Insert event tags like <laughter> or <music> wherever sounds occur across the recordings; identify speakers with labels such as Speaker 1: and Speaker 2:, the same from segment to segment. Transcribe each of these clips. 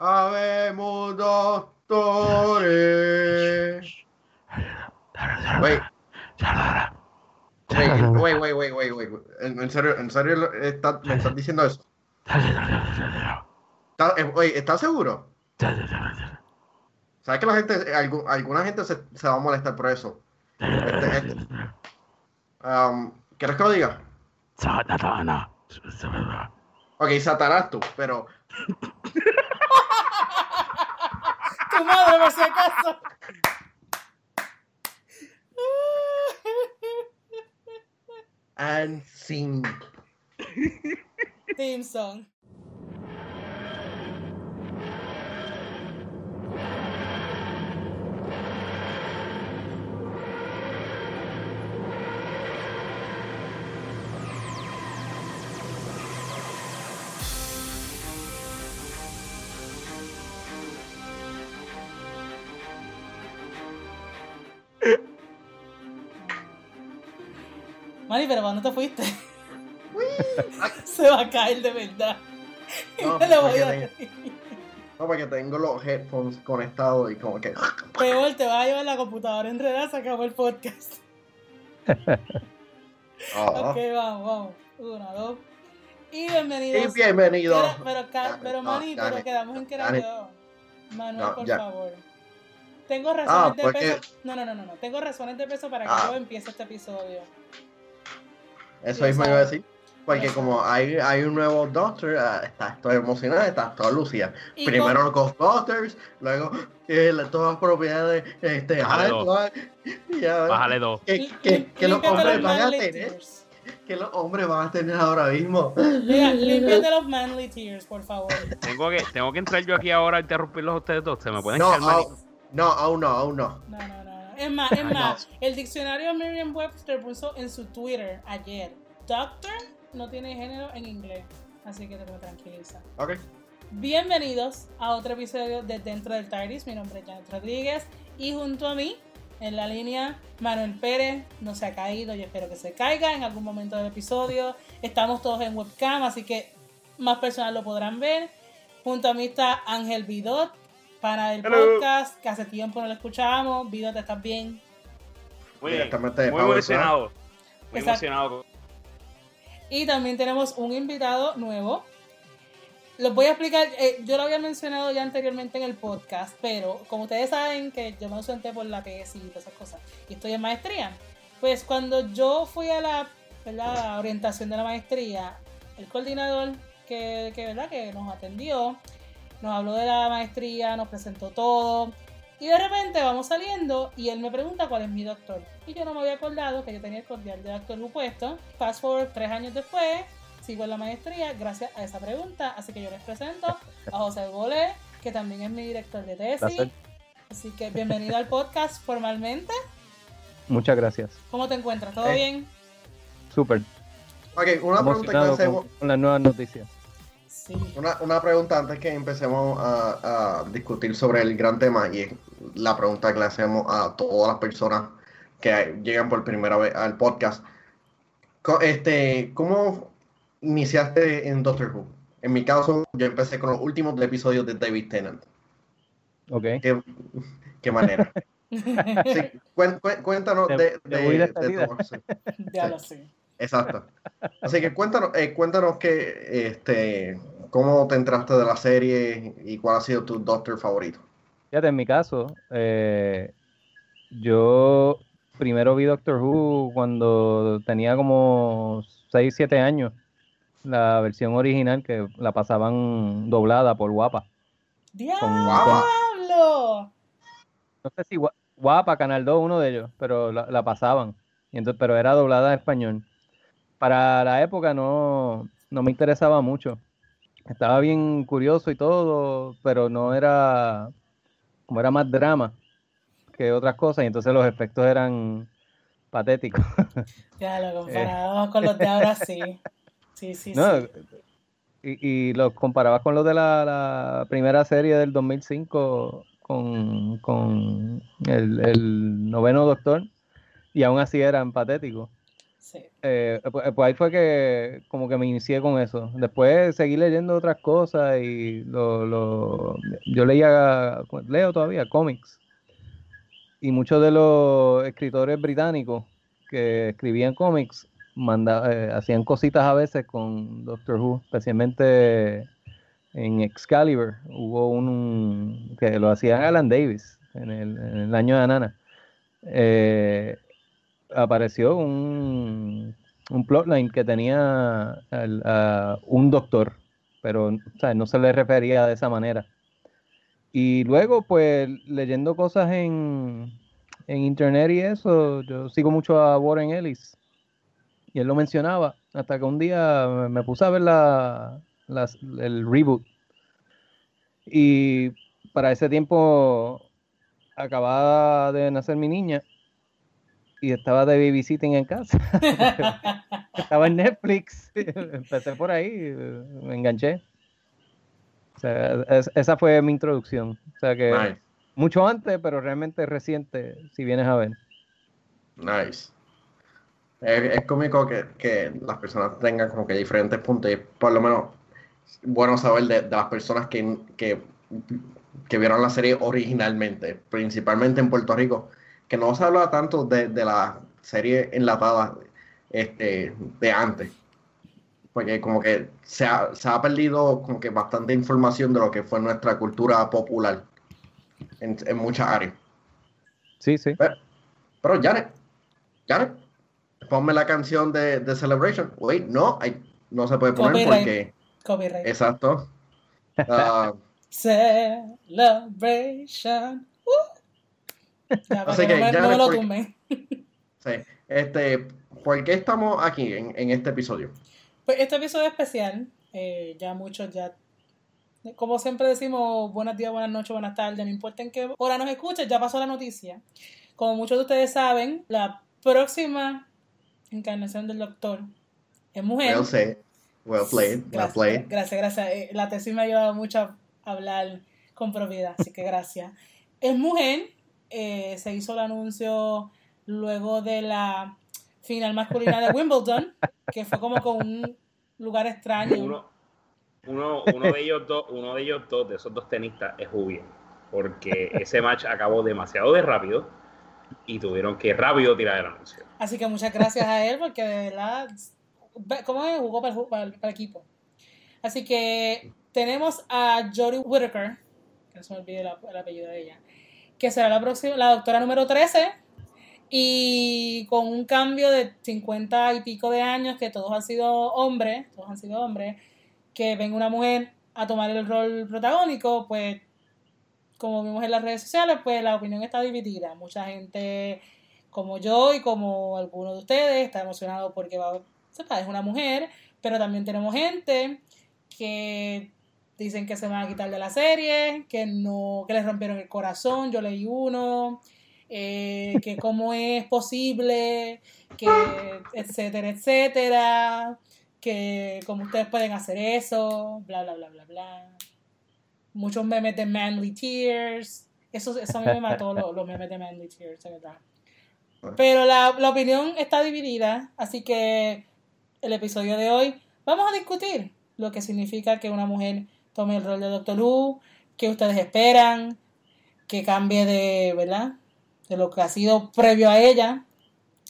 Speaker 1: Habemos doctores. Wait. Wait, wait, wait, wait, wait, wait. ¿En, serio, en serio está- me estás diciendo eso? ¿Está- eh, oye, ¿estás seguro? ¿Sabes que la gente, algu- alguna gente se, se va a molestar por eso? Este, este. Um, ¿Quieres que lo diga? Ok, Satanás tú, pero
Speaker 2: Tu madre, por si acaso.
Speaker 1: and sing.
Speaker 2: Theme song. Mani, pero ¿cuándo te fuiste? <laughs> Se va a caer de verdad.
Speaker 1: No, <laughs>
Speaker 2: Me lo voy
Speaker 1: porque
Speaker 2: a
Speaker 1: tengo- No, porque tengo los headphones conectados y como que.
Speaker 2: Peor, te vas a llevar la computadora enredada, se acabó el podcast.
Speaker 1: Ah. <laughs>
Speaker 2: Ok, vamos, vamos. Uno, dos. Y bienvenidos.
Speaker 1: Y bienvenido.
Speaker 2: Pero, Mani, pero quedamos en que era yo. Manuel,
Speaker 1: No,
Speaker 2: por
Speaker 1: ya.
Speaker 2: favor. Tengo razones
Speaker 1: Ah,
Speaker 2: de
Speaker 1: porque-
Speaker 2: peso. No, no, no, no, no. Tengo razones de peso para que
Speaker 1: Ah.
Speaker 2: yo empiece este episodio.
Speaker 1: Eso
Speaker 2: Ya
Speaker 1: mismo iba a decir. Porque
Speaker 2: Ya
Speaker 1: como hay, hay un nuevo Doctor, ah, está, estoy emocionada, está toda lucida. Primero los Ghostbusters, luego eh, la- todas las propiedades, este,
Speaker 3: Bájale dos.
Speaker 1: Fly, y ahora-
Speaker 3: Bájale dos.
Speaker 1: que, los hombres
Speaker 2: los
Speaker 1: van a tener, que los hombres van a tener ahora mismo.
Speaker 2: Mira, <laughs> límpiate los manly tears, por favor.
Speaker 3: Tengo que, tengo que entrar yo aquí ahora a interrumpirlos a ustedes dos. Se me pueden
Speaker 1: No, aún, no, aún no, aún no.
Speaker 2: No, no, no. Es más, es más, el diccionario Merriam-Webster puso en su Twitter ayer, Doctor no tiene género en inglés, así que te puedo tranquilizar.
Speaker 1: Ok.
Speaker 2: Bienvenidos a otro episodio de Dentro del TARDIS, mi nombre es Janet Rodríguez y junto a mí, en la línea, Manuel Pérez, no se ha caído, yo espero que se caiga en algún momento del episodio. Estamos todos en webcam, así que más personas lo podrán ver. Junto a mí está Ángel Vidot, del
Speaker 3: Hello.
Speaker 2: podcast, que hace tiempo no lo escuchábamos. Vidot, ¿estás bien?
Speaker 3: Muy bien.
Speaker 1: Directamente de
Speaker 3: Muy
Speaker 1: Power
Speaker 3: emocionado. Muy
Speaker 2: Exacto.
Speaker 3: emocionado.
Speaker 2: Y también tenemos un invitado nuevo. Los voy a explicar, eh, yo lo había mencionado ya anteriormente en el podcast, pero como ustedes saben que yo me ausenté por la tesis y todas esas cosas, y estoy en maestría, pues cuando yo fui a la orientación de la maestría, el coordinador que, que, ¿verdad? que nos atendió, nos habló de la maestría, nos presentó todo, y de repente vamos saliendo y él me pregunta cuál es mi doctor. Y yo no me había acordado que yo tenía el cordial de doctor puesto. Fast forward tres años después, sigo en la maestría gracias a esa pregunta. Así que yo les presento a José Bolé, que también es mi director de tesis. Así que bienvenido al podcast formalmente.
Speaker 4: Muchas gracias.
Speaker 2: ¿Cómo te encuentras? ¿Todo
Speaker 1: Eh,
Speaker 2: bien?
Speaker 4: Súper.
Speaker 1: Ok, una pregunta que hacemos.
Speaker 4: con, con las nuevas noticias.
Speaker 2: Sí.
Speaker 1: Una, una pregunta antes que empecemos a, a discutir sobre el gran tema y es la pregunta que le hacemos a todas las personas que llegan por primera vez al podcast. Este, ¿Cómo iniciaste en Doctor Who? En mi caso, yo empecé con los últimos episodios de David Tennant.
Speaker 4: Ok.
Speaker 1: ¿Qué, qué manera? <laughs> Sí, cuéntanos
Speaker 4: Te-
Speaker 1: de,
Speaker 4: te
Speaker 1: de-
Speaker 4: de
Speaker 1: de
Speaker 4: despedida.
Speaker 1: tu- sí,
Speaker 2: ya lo sé.
Speaker 1: Exacto. Así que cuéntanos, eh, cuéntanos que, este, cómo te entraste de la serie y cuál ha sido tu Doctor favorito.
Speaker 4: Fíjate, en mi caso, eh, yo primero vi Doctor Who cuando tenía como 6, 7 años. La versión original que la pasaban doblada por Guapa.
Speaker 2: ¡Diablo!
Speaker 4: No sé si Gua- Guapa, Canal 2, uno de ellos, pero la, la pasaban. Y entonces, pero era doblada en español. Para la época no, no me interesaba mucho. Estaba bien curioso y todo, pero no era, como era más drama que otras cosas, y entonces los efectos eran patéticos. <laughs>
Speaker 2: Ya lo comparado con los de ahora sí. Sí, sí, <laughs>
Speaker 4: ¿no?
Speaker 2: sí.
Speaker 4: Y, y los comparabas con los de la, la primera serie del 2005 con, con el, el noveno doctor y aún así eran patéticos.
Speaker 2: Sí.
Speaker 4: Eh, pues, pues ahí fue que como que me inicié con eso. Después seguí leyendo otras cosas y lo, lo- yo leía, leo todavía cómics. Y muchos de los escritores británicos que escribían cómics manda- eh, hacían cositas a veces con Doctor Who, especialmente en Excalibur. Hubo un que lo hacían Alan Davis en el, en el año de Anana. Eh, apareció un, un plotline que tenía un doctor, pero no se le refería de esa manera. Y luego, pues, leyendo cosas en, en internet y eso, yo sigo mucho a Warren Ellis. Y él lo mencionaba, hasta que un día me- puse a ver la, el reboot. Y para ese tiempo acababa de nacer mi niña y estaba de babysitting en casa. <laughs> estaba en Netflix. Empecé por ahí, me enganché. O sea, es- esa fue mi introducción. O sea que
Speaker 1: Nice,
Speaker 4: mucho antes, pero realmente reciente, si vienes a ver.
Speaker 1: nice. Es, es cómico que, que las personas tengan como que diferentes puntos y por lo menos bueno saber de, de las personas que, que, que vieron la serie originalmente, principalmente en Puerto Rico, que no se habla tanto de, de la serie enlatada este, de antes. Porque como que se ha, se ha perdido como que bastante información de lo que fue nuestra cultura popular en, en muchas áreas.
Speaker 4: Sí, sí.
Speaker 1: Pero, pero Janet, Janet, ponme la canción de, de Celebration. Wait, no, hay- no se puede poner
Speaker 2: Copyright.
Speaker 1: porque.
Speaker 2: Copyright.
Speaker 1: Exacto. <laughs> Ah,
Speaker 2: Celebration. Ya,
Speaker 1: Así
Speaker 2: que, no
Speaker 1: ya
Speaker 2: no lo tumben.
Speaker 1: sí. Este, ¿por qué estamos aquí en, en este episodio?
Speaker 2: Pues este episodio especial, eh, ya muchos ya, como siempre decimos, buenos días, buenas noches, buenas tardes, no importa en qué hora nos escuches, ya pasó la noticia. Como muchos de ustedes saben, la próxima encarnación del doctor es mujer.
Speaker 1: Well said, well played, well
Speaker 2: Gracias,
Speaker 1: played.
Speaker 2: gracias, gracias. Eh, La tesis me ha ayudado mucho a hablar con propiedad, así que gracias. Es mujer, eh, se hizo el anuncio luego de la final masculina de Wimbledon, que fue como con un lugar extraño.
Speaker 3: Uno, uno, uno de ellos dos, uno de ellos dos, de esos dos tenistas, es Jubian. Porque ese match acabó demasiado de rápido y tuvieron que rápido tirar el anuncio.
Speaker 2: Así que muchas gracias a él, porque de verdad, ve- ¿cómo es? Jugó para el, para el- para el equipo. Así que tenemos a Jodie Whittaker, que no se me olvide el apellido de ella, que será la próxima, la doctora número 13, y con un cambio de 50 y pico de años, que todos han sido hombres, todos han sido hombres, que venga una mujer a tomar el rol protagónico, pues como vimos en las redes sociales, pues la opinión está dividida. Mucha gente como yo y como algunos de ustedes está emocionado porque va, sepa, es una mujer, pero también tenemos gente que dicen que se van a quitar de la serie, que no, que les rompieron el corazón, yo leí uno, eh, que cómo es posible, que etcétera, etcétera, que cómo ustedes pueden hacer eso, bla, bla, bla, bla, bla. Muchos memes de Manly Tears. Eso, eso a mí me mató los, los memes de Manly Tears, de verdad. Pero la, la opinión está dividida, así que el episodio de hoy vamos a discutir lo que significa que una mujer tome el rol de Doctor Who, qué ustedes esperan, que cambie de, ¿verdad? De lo que ha sido previo a ella.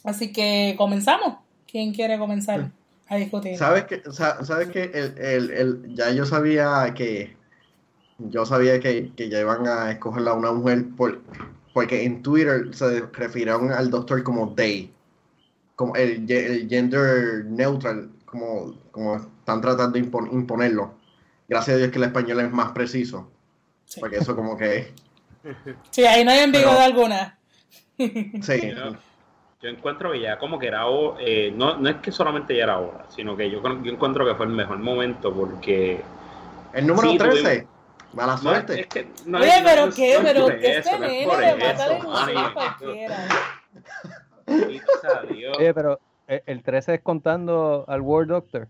Speaker 2: Así que comenzamos. ¿Quién quiere comenzar a discutir?
Speaker 1: ¿Sabes que, sa- sabes que el, el, el- ya yo sabía que yo sabía que, que ya iban a escoger a una mujer por, porque en Twitter se refirieron al doctor como they, como el gender neutral, como, como están tratando de impon- imponerlo. Gracias a Dios que el español es más preciso,
Speaker 2: Sí,
Speaker 1: porque eso como que <laughs>
Speaker 2: Sí, ahí no hay ambigüedad
Speaker 1: Pero-
Speaker 2: alguna. <laughs>
Speaker 1: sí,
Speaker 3: Yo, yo encuentro que ya como que era, eh, no, no es que solamente ya era hora, sino que yo, yo encuentro que fue el mejor momento porque...
Speaker 1: el número
Speaker 3: Sí,
Speaker 1: 13, mala
Speaker 3: No,
Speaker 1: suerte.
Speaker 3: es que no
Speaker 2: Oye,
Speaker 3: es- no
Speaker 2: pero qué,
Speaker 3: no es
Speaker 2: pero
Speaker 3: eso,
Speaker 2: este
Speaker 3: no es
Speaker 2: nene le mata a
Speaker 3: Manny.
Speaker 2: cualquiera. <laughs>
Speaker 4: Oye, pero el, el 13 es contando al War Doctor.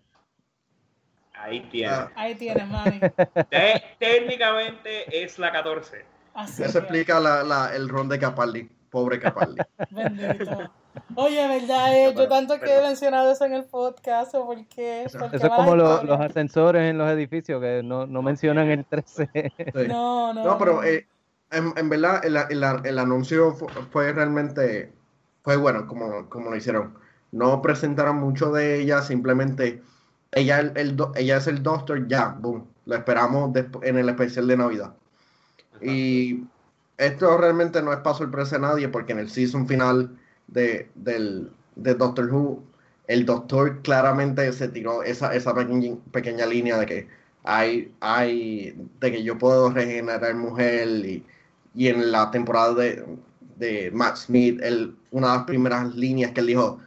Speaker 3: Ahí tiene.
Speaker 1: Ah.
Speaker 2: Ahí tienes. <laughs>
Speaker 3: Te- técnicamente es la 14.
Speaker 2: Así
Speaker 1: Eso
Speaker 2: que,
Speaker 1: explica la, la- el ron de Capaldi, pobre Capaldi. <laughs>
Speaker 2: Bendito. Oye, ¿verdad? Eh? yo tanto que he mencionado eso en el podcast, ¿o por qué?
Speaker 4: Eso, es como los ascensores en los edificios, que no, no mencionan el 13.
Speaker 2: No, no.
Speaker 1: No, pero eh, en, verdad el, el, anuncio fue, realmente, fue bueno como, como lo hicieron. No presentaron mucho de ella, simplemente ella, el, ella es el Doctor, ya, boom. Lo esperamos en el especial de Navidad. Y esto realmente no es para sorpresa a nadie, porque en el season final de, del, de Doctor Who, el Doctor claramente se tiró esa, esa pequeña, pequeña línea de que hay, hay, de que yo puedo regenerar mujer y, y en la temporada de, de Matt Smith, el, una de las primeras líneas que él dijo,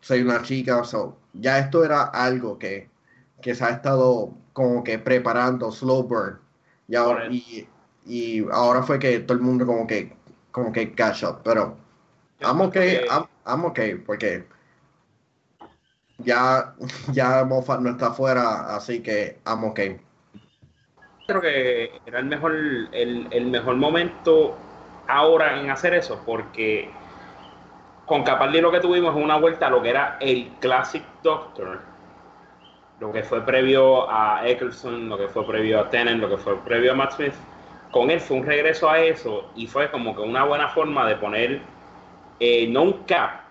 Speaker 1: soy una chica, so, ya esto era algo que, que se ha estado como que preparando, slow burn, y ahora, y, y ahora fue que todo el mundo como que, como que catch up, pero I'm okay, I'm, okay, porque ya, <laughs> ya Moffat no está afuera, así que I'm okay.
Speaker 3: Creo que era el mejor, el, el mejor momento ahora en hacer eso, porque con Capaldi lo que tuvimos es una vuelta a lo que era el Classic Doctor, lo que fue previo a Eccleston, lo que fue previo a Tennant, lo que fue previo a Matt Smith. Con él fue un regreso a eso y fue como que una buena forma de poner eh, no un cap,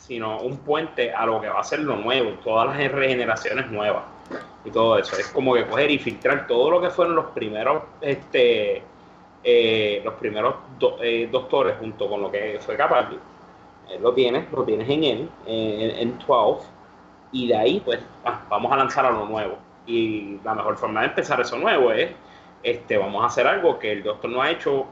Speaker 3: sino un puente a lo que va a ser lo nuevo, todas las regeneraciones nuevas y todo eso. Es como que coger y filtrar todo lo que fueron los primeros, este, eh, los primeros eh, doctores junto con lo que fue Capaldi. Lo tienes, lo tienes en él, en, 12, y de ahí pues ah, vamos a lanzar a lo nuevo. Y la mejor forma de empezar eso nuevo es, este, vamos a hacer algo que el doctor no ha hecho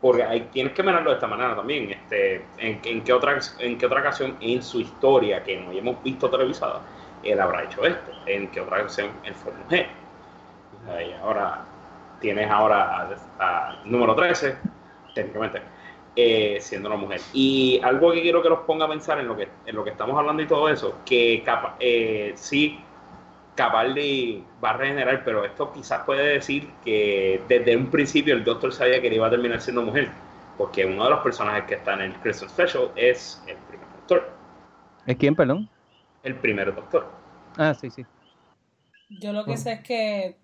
Speaker 3: porque hay, tienes que mirarlo de esta manera también. Este, en, en, qué otra, ¿En qué otra ocasión en su historia que no hemos visto televisada él habrá hecho esto? ¿En qué otra ocasión él fue mujer? Ahora tienes ahora a, número 13, técnicamente, eh, siendo una mujer. Y algo que quiero que los ponga a pensar en lo que, en lo que estamos hablando y todo eso, que eh, sí Capaldi va a regenerar, pero esto quizás puede decir que desde un principio el Doctor sabía que iba a terminar siendo mujer, porque uno de los personajes que está en el Christmas Special es el primer Doctor.
Speaker 4: ¿Es quién, perdón?
Speaker 3: El primer Doctor.
Speaker 4: Ah, sí, sí.
Speaker 2: Yo lo que sé es que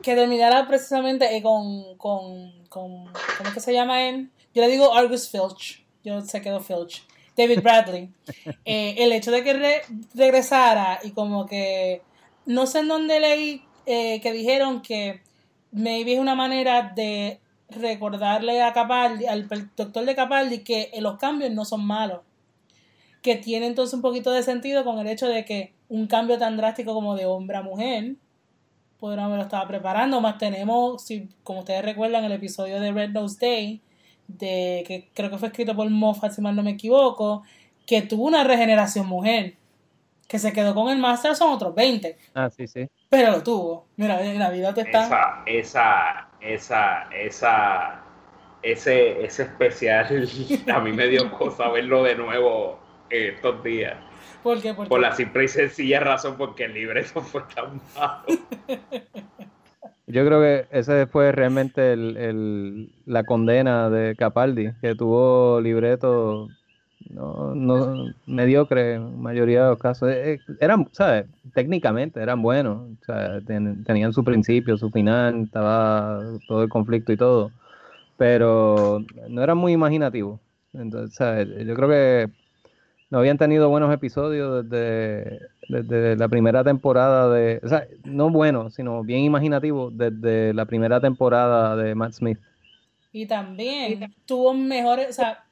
Speaker 2: que terminara precisamente eh, con, con, con, ¿cómo es que se llama él? Yo le digo Argus Filch, yo se quedó Filch. David Bradley, <laughs> eh, el hecho de que regresara y como que no sé en dónde leí eh, que dijeron que maybe es una manera de recordarle a Capaldi, al doctor de Capaldi, que los cambios no son malos. Que tiene entonces un poquito de sentido con el hecho de que un cambio tan drástico como de hombre a mujer, podríamos haberlo estaba preparando. Más tenemos, si, como ustedes recuerdan, el episodio de Red Nose Day, de que creo que fue escrito por Moffat, si mal no me equivoco, que tuvo una regeneración mujer, que se quedó con el Master son otros 20.
Speaker 4: Ah, sí, sí.
Speaker 2: Pero lo tuvo. Mira, en la vida te
Speaker 3: está. Esa, esa, esa, esa, ese, ese especial, <laughs> a mí me dio cosa verlo de nuevo estos días.
Speaker 2: ¿Por qué?
Speaker 3: ¿Por, la simple y sencilla razón porque el libreto <laughs> fue tan malo. <laughs>
Speaker 4: Yo creo que ese fue realmente el, la condena de Capaldi, que tuvo libreto no, no mediocre en mayoría de los casos. Eh, eh, eran, ¿sabes? Técnicamente eran buenos, tenían su principio, su final, estaba todo el conflicto y todo, pero no eran muy imaginativos. Entonces, ¿sabes? yo creo que no habían tenido buenos episodios desde, la primera temporada de, o sea, no buenos, sino bien imaginativos desde la primera temporada de Matt Smith.
Speaker 2: Y también tuvo mejores, o sea,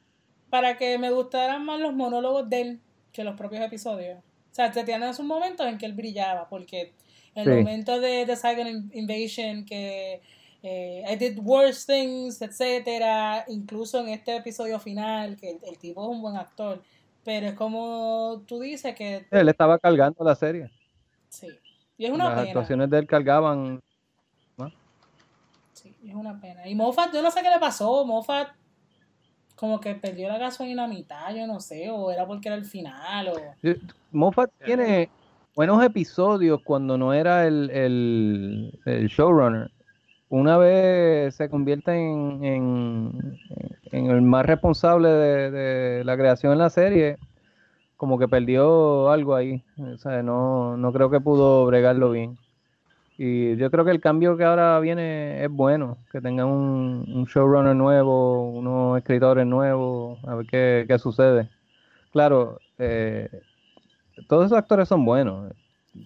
Speaker 2: para que me gustaran más los monólogos de él que los propios episodios. O sea, te tienes un momento en que él brillaba, porque el momento de The Second Invasion, que eh, I did worse things, etcétera, incluso en este episodio final, que el tipo es un buen actor pero es como tú dices que...
Speaker 4: Él estaba cargando la serie.
Speaker 2: Sí. Y es una
Speaker 4: Las actuaciones de él cargaban...
Speaker 2: Sí, es una pena. Y Moffat, yo no sé qué le pasó. Moffat como que perdió la gasolina a mitad, yo no sé, o era porque era el final. O...
Speaker 4: Moffat tiene buenos episodios cuando no era el, el, el showrunner. Una vez se convierte en, en, en el más responsable de, la creación de la serie, como que perdió algo ahí. O sea, no, creo que pudo bregarlo bien. Y yo creo que el cambio que ahora viene es bueno, que tengan un, showrunner nuevo, unos escritores nuevos, a ver qué, qué sucede. Claro, eh, todos esos actores son buenos,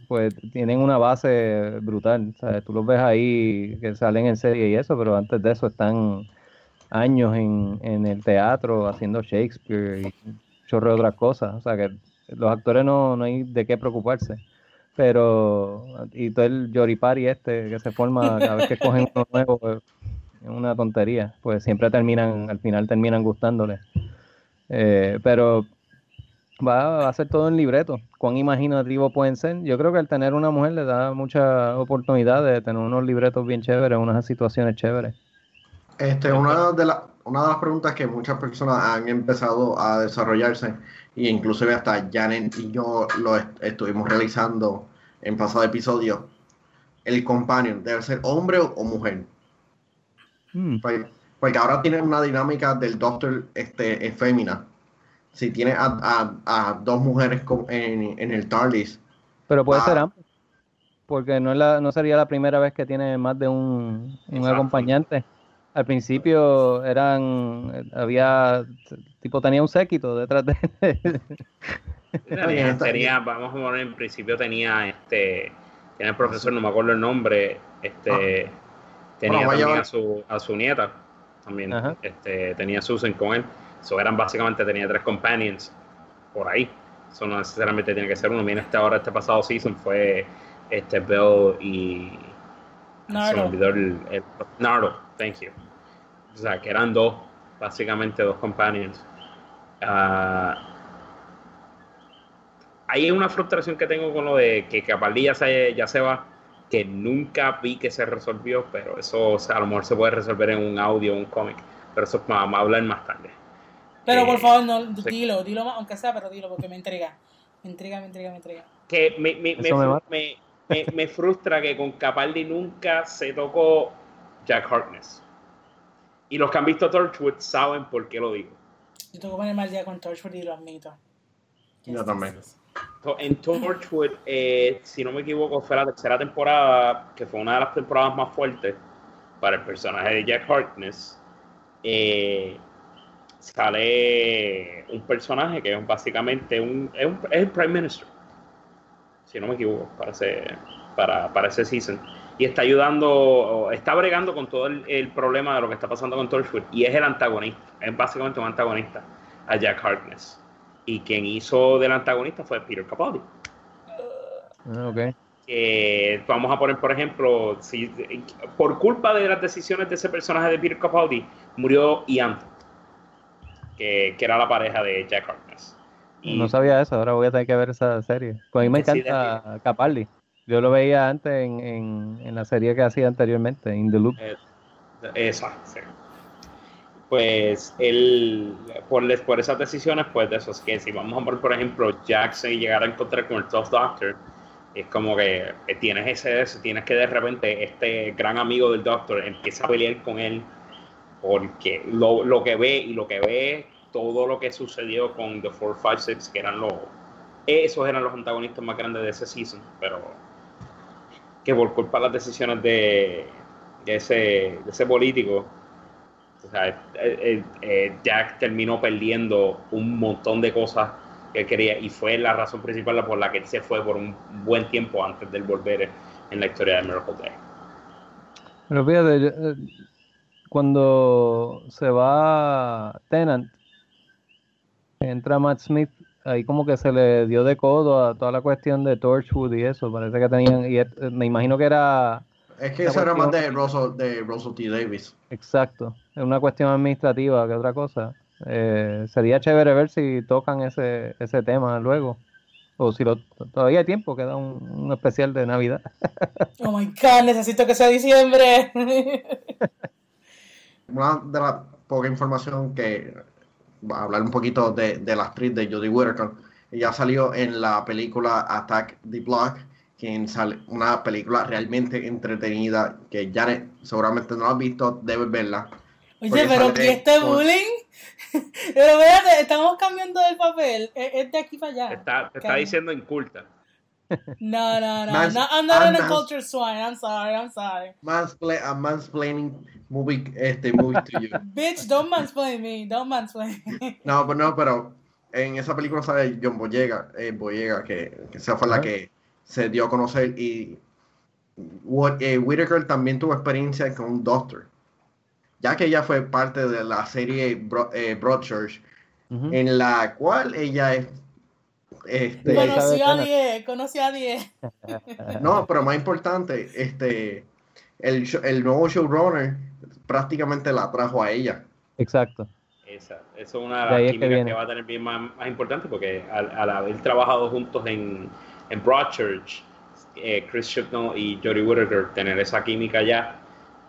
Speaker 4: pues tienen una base brutal. ¿sabes? Tú los ves ahí que salen en serie y eso, pero antes de eso están años en, en el teatro haciendo Shakespeare y chorre otras cosas. O sea que los actores no, no hay de qué preocuparse pero y todo el yoripari este que se forma cada vez que cogen uno nuevo es una tontería pues siempre terminan al final terminan gustándole eh, pero va a ser todo en libreto cuán imaginativo pueden ser yo creo que el tener una mujer le da mucha oportunidad de tener unos libretos bien chéveres unas situaciones chéveres
Speaker 1: este una de las una de las preguntas que muchas personas han empezado a desarrollarse y inclusive hasta Janet y yo lo estuvimos realizando en pasado episodio, el companion debe ser hombre o, mujer. Hmm. Porque, ahora tiene una dinámica del Doctor este, fémina. Si tiene a, dos mujeres en, el TARDIS.
Speaker 4: Pero puede ser ambos. Porque no, es la, no sería la primera vez que tiene más de un, un acompañante al principio eran, había, tipo tenía un séquito detrás de <laughs>
Speaker 3: tenía, vamos a poner, en principio tenía este, tenía el profesor, no me acuerdo el nombre, este, ah. tenía también a su, a su nieta, también, este, tenía Susan con él, eso eran básicamente, tenía tres companions por ahí, eso no necesariamente tiene que ser uno, mira este ahora, este pasado season fue este Bill y...
Speaker 2: Nardo.
Speaker 3: el, Nardo, thank you o sea, que eran dos, básicamente dos companions. Uh, hay una frustración que tengo con lo de que Capaldi ya se, ya se va, que nunca vi que se resolvió, pero eso a lo mejor se puede resolver en un audio, un cómic, pero eso vamos a hablar más tarde.
Speaker 2: Pero por favor, no, dilo, dilo aunque sea, pero dilo porque me intriga. Me intriga, me intriga, me intriga.
Speaker 3: Que me, me, me, me, me frustra que con Capaldi nunca se tocó Jack Harkness. Y los que han visto Torchwood saben por qué lo digo.
Speaker 2: Yo tengo que poner mal día con Torchwood y lo admito.
Speaker 1: Yo también.
Speaker 3: En Torchwood, eh, si no me equivoco, fue la tercera temporada, que fue una de las temporadas más fuertes para el personaje de Jack Harkness. Eh, sale un personaje que es básicamente un, es, el Prime Minister, si no me equivoco, para para, para ese season y está ayudando, está bregando con todo el, problema de lo que está pasando con Torchwood y es el antagonista, es básicamente un antagonista a Jack Harkness. Y quien hizo del antagonista fue Peter Capaldi.
Speaker 4: Ah, okay.
Speaker 3: vamos a poner, por ejemplo, si, por culpa de las decisiones de ese personaje de Peter Capaldi, murió Ian, que, que era la pareja de Jack Harkness.
Speaker 4: no sabía eso, ahora voy a tener que ver esa serie. Pues a mí me encanta Capaldi. Yo lo veía antes en, en, la serie que hacía anteriormente, In the Loop. Eh,
Speaker 3: exacto. Pues él, por, por esas decisiones, pues de esos que si vamos a ver, por ejemplo, Jackson y llegar a encontrar con el Tough Doctor, es como que tienes ese, tienes que de repente este gran amigo del Doctor empieza a pelear con él porque lo, lo que ve y lo que ve todo lo que sucedió con The 456 que eran los esos eran los antagonistas más grandes de ese season pero que por culpa de las decisiones de, ese, ese político, eh, eh, eh, Jack terminó perdiendo un montón de cosas que quería y fue la razón principal por la que se fue por un buen tiempo antes de volver en la historia de Miracle Day.
Speaker 4: Pero fíjate, cuando se va Tenant, entra Matt Smith ahí como que se le dio de codo a toda la cuestión de Torchwood y eso. Parece que tenían, y me imagino que era.
Speaker 1: Es que eso era más de Russell, de Russell T. Davis.
Speaker 4: Exacto, es una cuestión administrativa que otra cosa. Eh, sería chévere ver si tocan ese, ese tema luego. O si lo, todavía hay tiempo, queda un, un especial de Navidad.
Speaker 2: oh my god, necesito que sea diciembre. <laughs>
Speaker 1: una de las poca información que a hablar un poquito de, de la actriz de Jodie Whittaker. Ella salió en la película Attack the Block, que sale una película realmente entretenida que Janet seguramente no ha visto, debe verla.
Speaker 2: Oye, pero ¿y este
Speaker 1: con-
Speaker 2: bullying? <laughs> pero fíjate, estamos cambiando el papel. Es, es de aquí para allá.
Speaker 3: Te está, te está diciendo inculta.
Speaker 2: No, no, no.
Speaker 1: Mans-
Speaker 2: no I'm not in a
Speaker 1: mans-
Speaker 2: culture swine. I'm sorry, I'm sorry.
Speaker 1: A mansplaining movie, este movie to you. <laughs>
Speaker 2: Bitch, don't mansplain me. Don't mansplain me. <laughs>
Speaker 1: No, pero no, pero en esa película sale John Boyega, eh, Boyega que, que esa fue la que se dio a conocer y What- eh, Whittaker también tuvo experiencia con un doctor, ya que ella fue parte de la serie Bro- eh, Broadchurch,
Speaker 4: Ujú.
Speaker 1: en la cual ella es este,
Speaker 2: Conocí a
Speaker 4: Elizabeth
Speaker 2: 10, conocí a 10. <laughs>
Speaker 1: no, pero más importante, este el, el nuevo showrunner prácticamente la trajo a ella.
Speaker 4: Exacto.
Speaker 3: Esa, eso es una de las
Speaker 4: que
Speaker 3: químicas que, va a tener bien más, más importante porque al, al haber trabajado juntos en, en Broadchurch, eh, Chris Chibnall y Jodie Whittaker, tener esa química ya,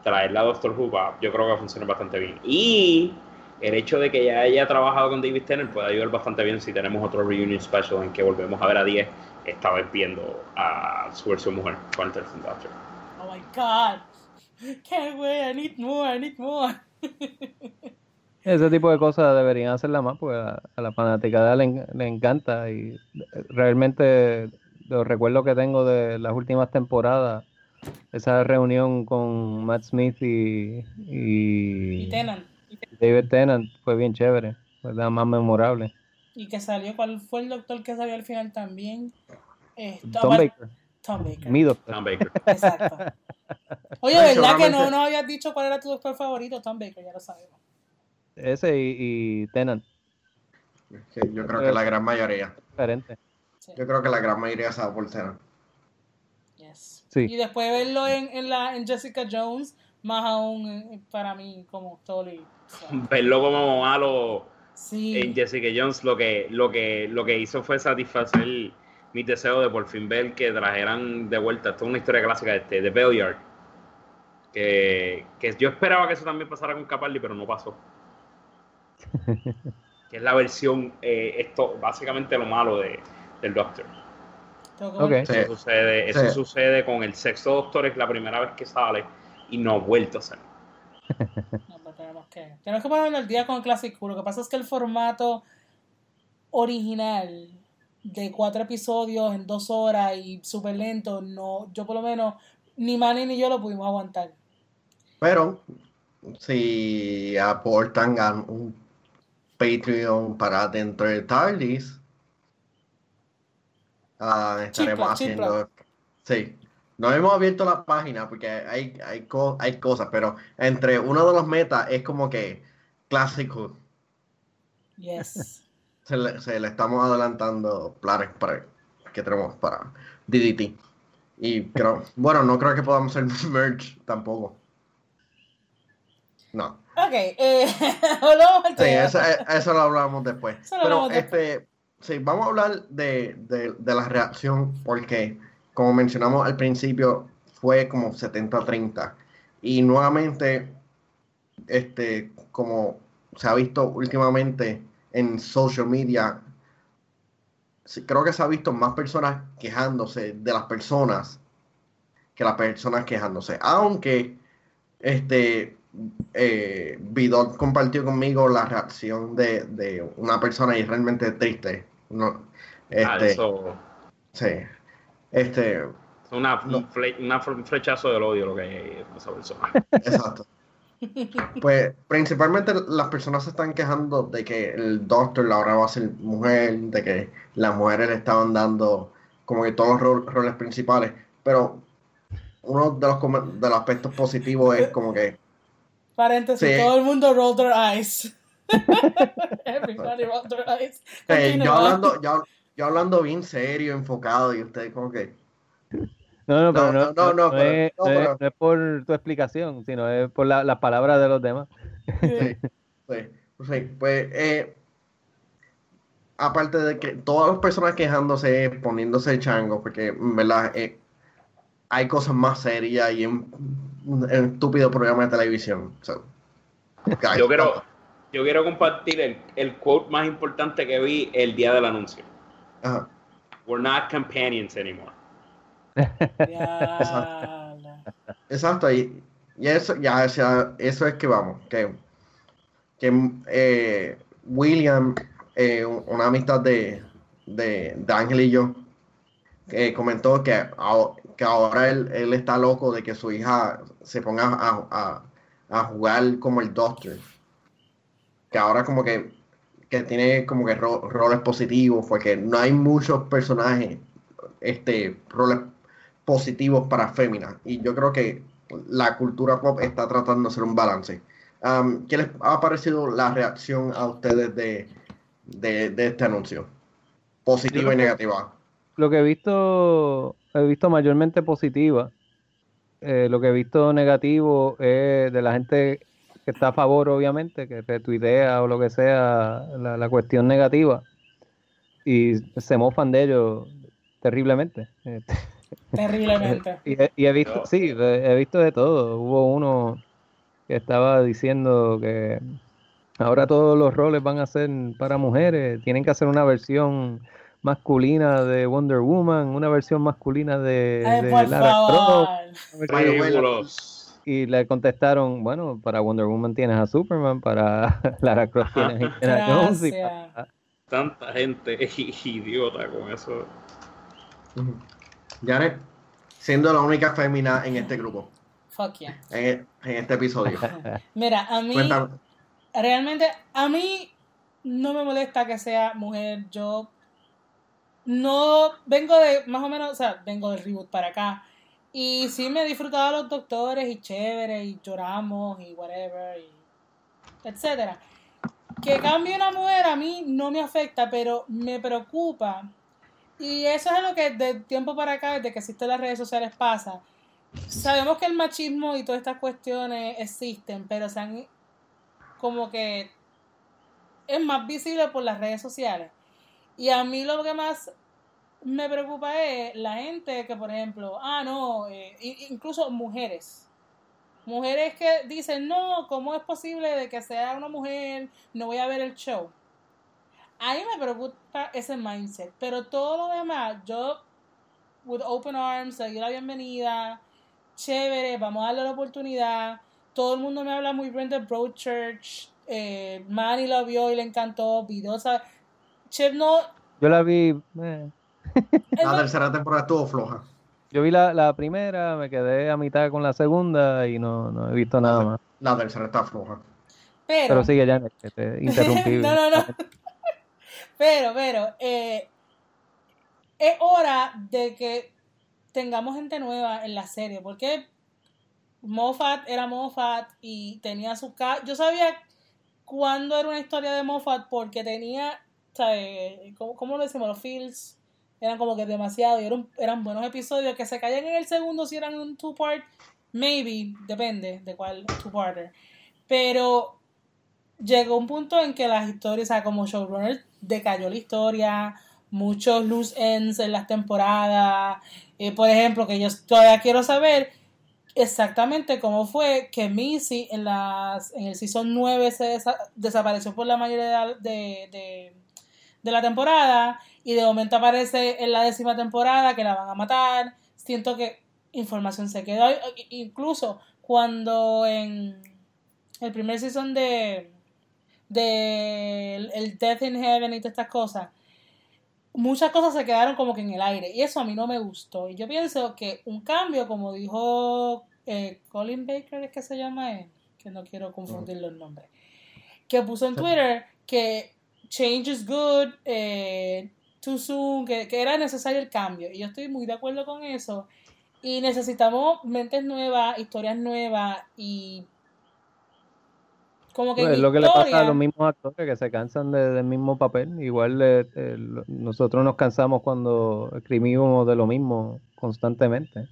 Speaker 3: traerla a Doctor Who, va, yo creo que va a funcionar bastante bien. Y el hecho de que ya haya trabajado con David Tennant puede ayudar bastante bien si tenemos otro reunion special en que volvemos a ver a 10, esta vez viendo a su versión mujer con el tercer Doctor.
Speaker 2: Oh my god. Can't wait, I need more, I need more. <laughs>
Speaker 4: Ese tipo de cosas deberían hacerla más, porque a, a la fanaticada le, le encanta y realmente los recuerdos que tengo de las últimas temporadas, esa reunión con Matt Smith y, y
Speaker 2: Y Tenan.
Speaker 4: David Tennant fue bien chévere, fue la más memorable.
Speaker 2: Y que salió, ¿cuál fue el doctor que salió al final también? Eh,
Speaker 4: Tom Baker,
Speaker 2: Tom Baker.
Speaker 4: mi doctor.
Speaker 3: Tom Baker.
Speaker 2: Exacto. <laughs> Oye, ¿verdad que no nos habías dicho cuál era tu doctor favorito? Tom Baker, ya lo sabemos.
Speaker 4: Ese y, y Tennant,
Speaker 1: yo creo que la gran mayoría.
Speaker 4: diferente.
Speaker 2: Sí.
Speaker 1: Yo creo que la gran mayoría sabe por Tennant.
Speaker 2: Yes.
Speaker 4: Sí.
Speaker 2: Y después verlo en, en, la, en Jessica Jones, más aún eh, para mí como Tolly. <laughs>
Speaker 3: Verlo como malo
Speaker 2: Sí.
Speaker 3: en Jessica Jones lo que, lo que, lo que hizo fue satisfacer mi deseo de por fin ver que trajeran de vuelta. Esto es una historia clásica de, este, de Belliard. Que, que yo esperaba que eso también pasara con Capaldi, pero no pasó. <laughs> que es la versión, eh, esto, básicamente lo malo de, del Doctor.
Speaker 1: Sí.
Speaker 3: Eso, sucede, eso
Speaker 1: Sí.
Speaker 3: sucede con el sexto Doctor, es la primera vez que sale y no ha vuelto a salir. <laughs>
Speaker 2: Tenemos que, tenemos que ponernos al día con el Classic. Lo que pasa es que el formato original de cuatro episodios en dos horas y súper lento, no, yo por lo menos, ni Manny ni yo lo pudimos aguantar.
Speaker 1: Pero si aportan a un Patreon para dentro de TARDIS, ah, estaremos haciendo. Sí, no hemos abierto la página porque hay, hay, co- hay cosas, pero entre uno de los metas es como que clásico.
Speaker 2: Yes. <laughs>
Speaker 1: Se le, se le estamos adelantando planes para que tenemos para DDT. Y creo, <laughs> bueno, no creo que podamos hacer <laughs> merch tampoco. No.
Speaker 2: Ok, eh,
Speaker 1: Sí, eso, eh, eso lo hablamos después.
Speaker 2: Eso
Speaker 1: Pero
Speaker 2: hablamos
Speaker 1: este, sí, vamos a hablar de, de, de la reacción porque, como mencionamos al principio, fue como 70-30. Y nuevamente, este, como se ha visto últimamente en social media, creo que se ha visto más personas quejándose de las personas que las personas quejándose. Aunque este eh, compartió conmigo la reacción de, de una persona y es realmente triste. No,
Speaker 3: Ah,
Speaker 1: este,
Speaker 3: eso
Speaker 1: sí. Este,
Speaker 3: es una,
Speaker 1: No.
Speaker 3: un, fle- una fle- un flechazo del odio lo que hay en esa persona.
Speaker 1: exacto. Pues principalmente las personas se están quejando de que el doctor ahora va a ser mujer, de que las mujeres le estaban dando como que todos los ro- roles principales, pero uno de los, de los aspectos positivos es como que
Speaker 2: Paréntesis,
Speaker 1: Sí.
Speaker 2: todo el mundo roll their eyes. <laughs> Everybody roll their eyes.
Speaker 1: eh, yo hablando, yo, yo hablando bien serio, enfocado, y usted como que
Speaker 4: No, no, pero
Speaker 1: No,
Speaker 4: no,
Speaker 1: no, no, no,
Speaker 4: no
Speaker 1: pero-
Speaker 4: es,
Speaker 1: no,
Speaker 4: no es-
Speaker 1: pero-
Speaker 4: no es por tu explicación, sino es por la- las palabras de los demás.
Speaker 1: Sí, sí, sí, pues eh, aparte de que todas las personas quejándose, poniéndose el chango, porque en verdad eh, hay cosas más serias y en un estúpido programa de televisión. So, guys,
Speaker 3: Yo quiero, yo quiero compartir el, el quote más importante que vi el día del anuncio.
Speaker 1: Ajá,
Speaker 3: We're not companions anymore.
Speaker 2: Diablo.
Speaker 1: exacto, y, y eso, ya, o sea, eso es que vamos, que que eh, William, eh, una amistad de, de, Ángel y yo, comentó que, que ahora él, él, está loco de que su hija se ponga a, a, jugar como el Doctor. Que ahora como que, que tiene como que roles positivos, porque no hay muchos personajes, este, roles positivos para féminas. Y yo creo que la cultura pop está tratando de hacer un balance. ¿Qué les ha parecido la reacción a ustedes de, de, este anuncio? Positiva y negativa.
Speaker 4: Lo que he visto, he visto mayormente positiva. Eh, lo que he visto negativo es de la gente que está a favor, obviamente, que idea o lo que sea, la, la cuestión negativa. Y se mofan de ellos terriblemente. <laughs>
Speaker 2: Terriblemente.
Speaker 4: y, he visto, sí, he visto de todo. Hubo uno que estaba diciendo que ahora todos los roles van a ser para mujeres, tienen que hacer una versión masculina de Wonder Woman, una versión masculina de, Lara Croft. Y le contestaron, bueno, para Wonder Woman tienes a Superman, para <laughs> Lara Croft tienes a Indiana Jones. Y
Speaker 3: Tanta gente es <laughs> idiota con eso.
Speaker 1: Janet, siendo la única fémina en este grupo.
Speaker 2: Fuck yeah.
Speaker 1: En, este episodio. <laughs>
Speaker 2: Mira, a mí. Realmente, a mí no me molesta que sea mujer. Yo no vengo de, más o menos, o sea, vengo del reboot para acá. Y sí me he disfrutado los doctores y chévere, y lloramos y whatever, y etcétera. Que cambie una mujer a mí no me afecta, pero me preocupa y eso es lo que de tiempo para acá, desde que existen las redes sociales, pasa. Sabemos que el machismo y todas estas cuestiones existen, pero se han como que es más visible por las redes sociales. Y a mí lo que más me preocupa es la gente que, por ejemplo, ah, no, eh, incluso mujeres. Mujeres que dicen, no, ¿cómo es posible de que sea una mujer? No voy a ver el show. A mí me preocupa ese mindset, pero todo lo demás, yo, with open arms, seguir la bienvenida, chévere, vamos a darle la oportunidad. Todo el mundo me habla muy bien de Broadchurch. Eh, Manny lo vio y le encantó. Vidosa. Chip no.
Speaker 4: Yo la vi. Eh. <laughs>
Speaker 1: La tercera temporada estuvo floja.
Speaker 4: Yo vi la, la, primera, me quedé a mitad con la segunda y no, no he visto nada más.
Speaker 1: La tercera está floja.
Speaker 4: Pero, pero sigue ya, <laughs> que te interrumpí.
Speaker 2: no, no, no. Pero, pero, eh, es hora de que tengamos gente nueva en la serie, porque Moffat era Moffat y tenía su... Yo sabía cuándo era una historia de Moffat porque tenía, ¿sabes? ¿Cómo, lo decimos? Los feels eran como que demasiado y eran, buenos episodios que se caían en el segundo si eran un two-part, maybe, depende de cuál two-parter. Pero llegó un punto en que las historias, o sea, como showrunner, decayó la historia, muchos loose ends en las temporadas. Eh, por ejemplo, que yo todavía quiero saber exactamente cómo fue que Missy en, las, en el season 9 se desapareció por la mayoría de, de, de, la temporada y de momento aparece en la décima temporada que la van a matar. Siento que información se quedó. Incluso cuando en el primer season de, del el Death in Heaven y todas estas cosas, muchas cosas se quedaron como que en el aire y eso a mí no me gustó. Y yo pienso que un cambio, como dijo eh, Colin Baker, es que se llama él, que no quiero confundir los nombres, que puso en Twitter que change is good, eh, too soon, que, que era necesario el cambio. Y yo estoy muy de acuerdo con eso. Y necesitamos mentes nuevas, historias nuevas y
Speaker 4: pues, es lo que le pasa a los mismos actores que se cansan del mismo papel. Igual eh, eh, nosotros nos cansamos cuando escribimos de lo mismo constantemente.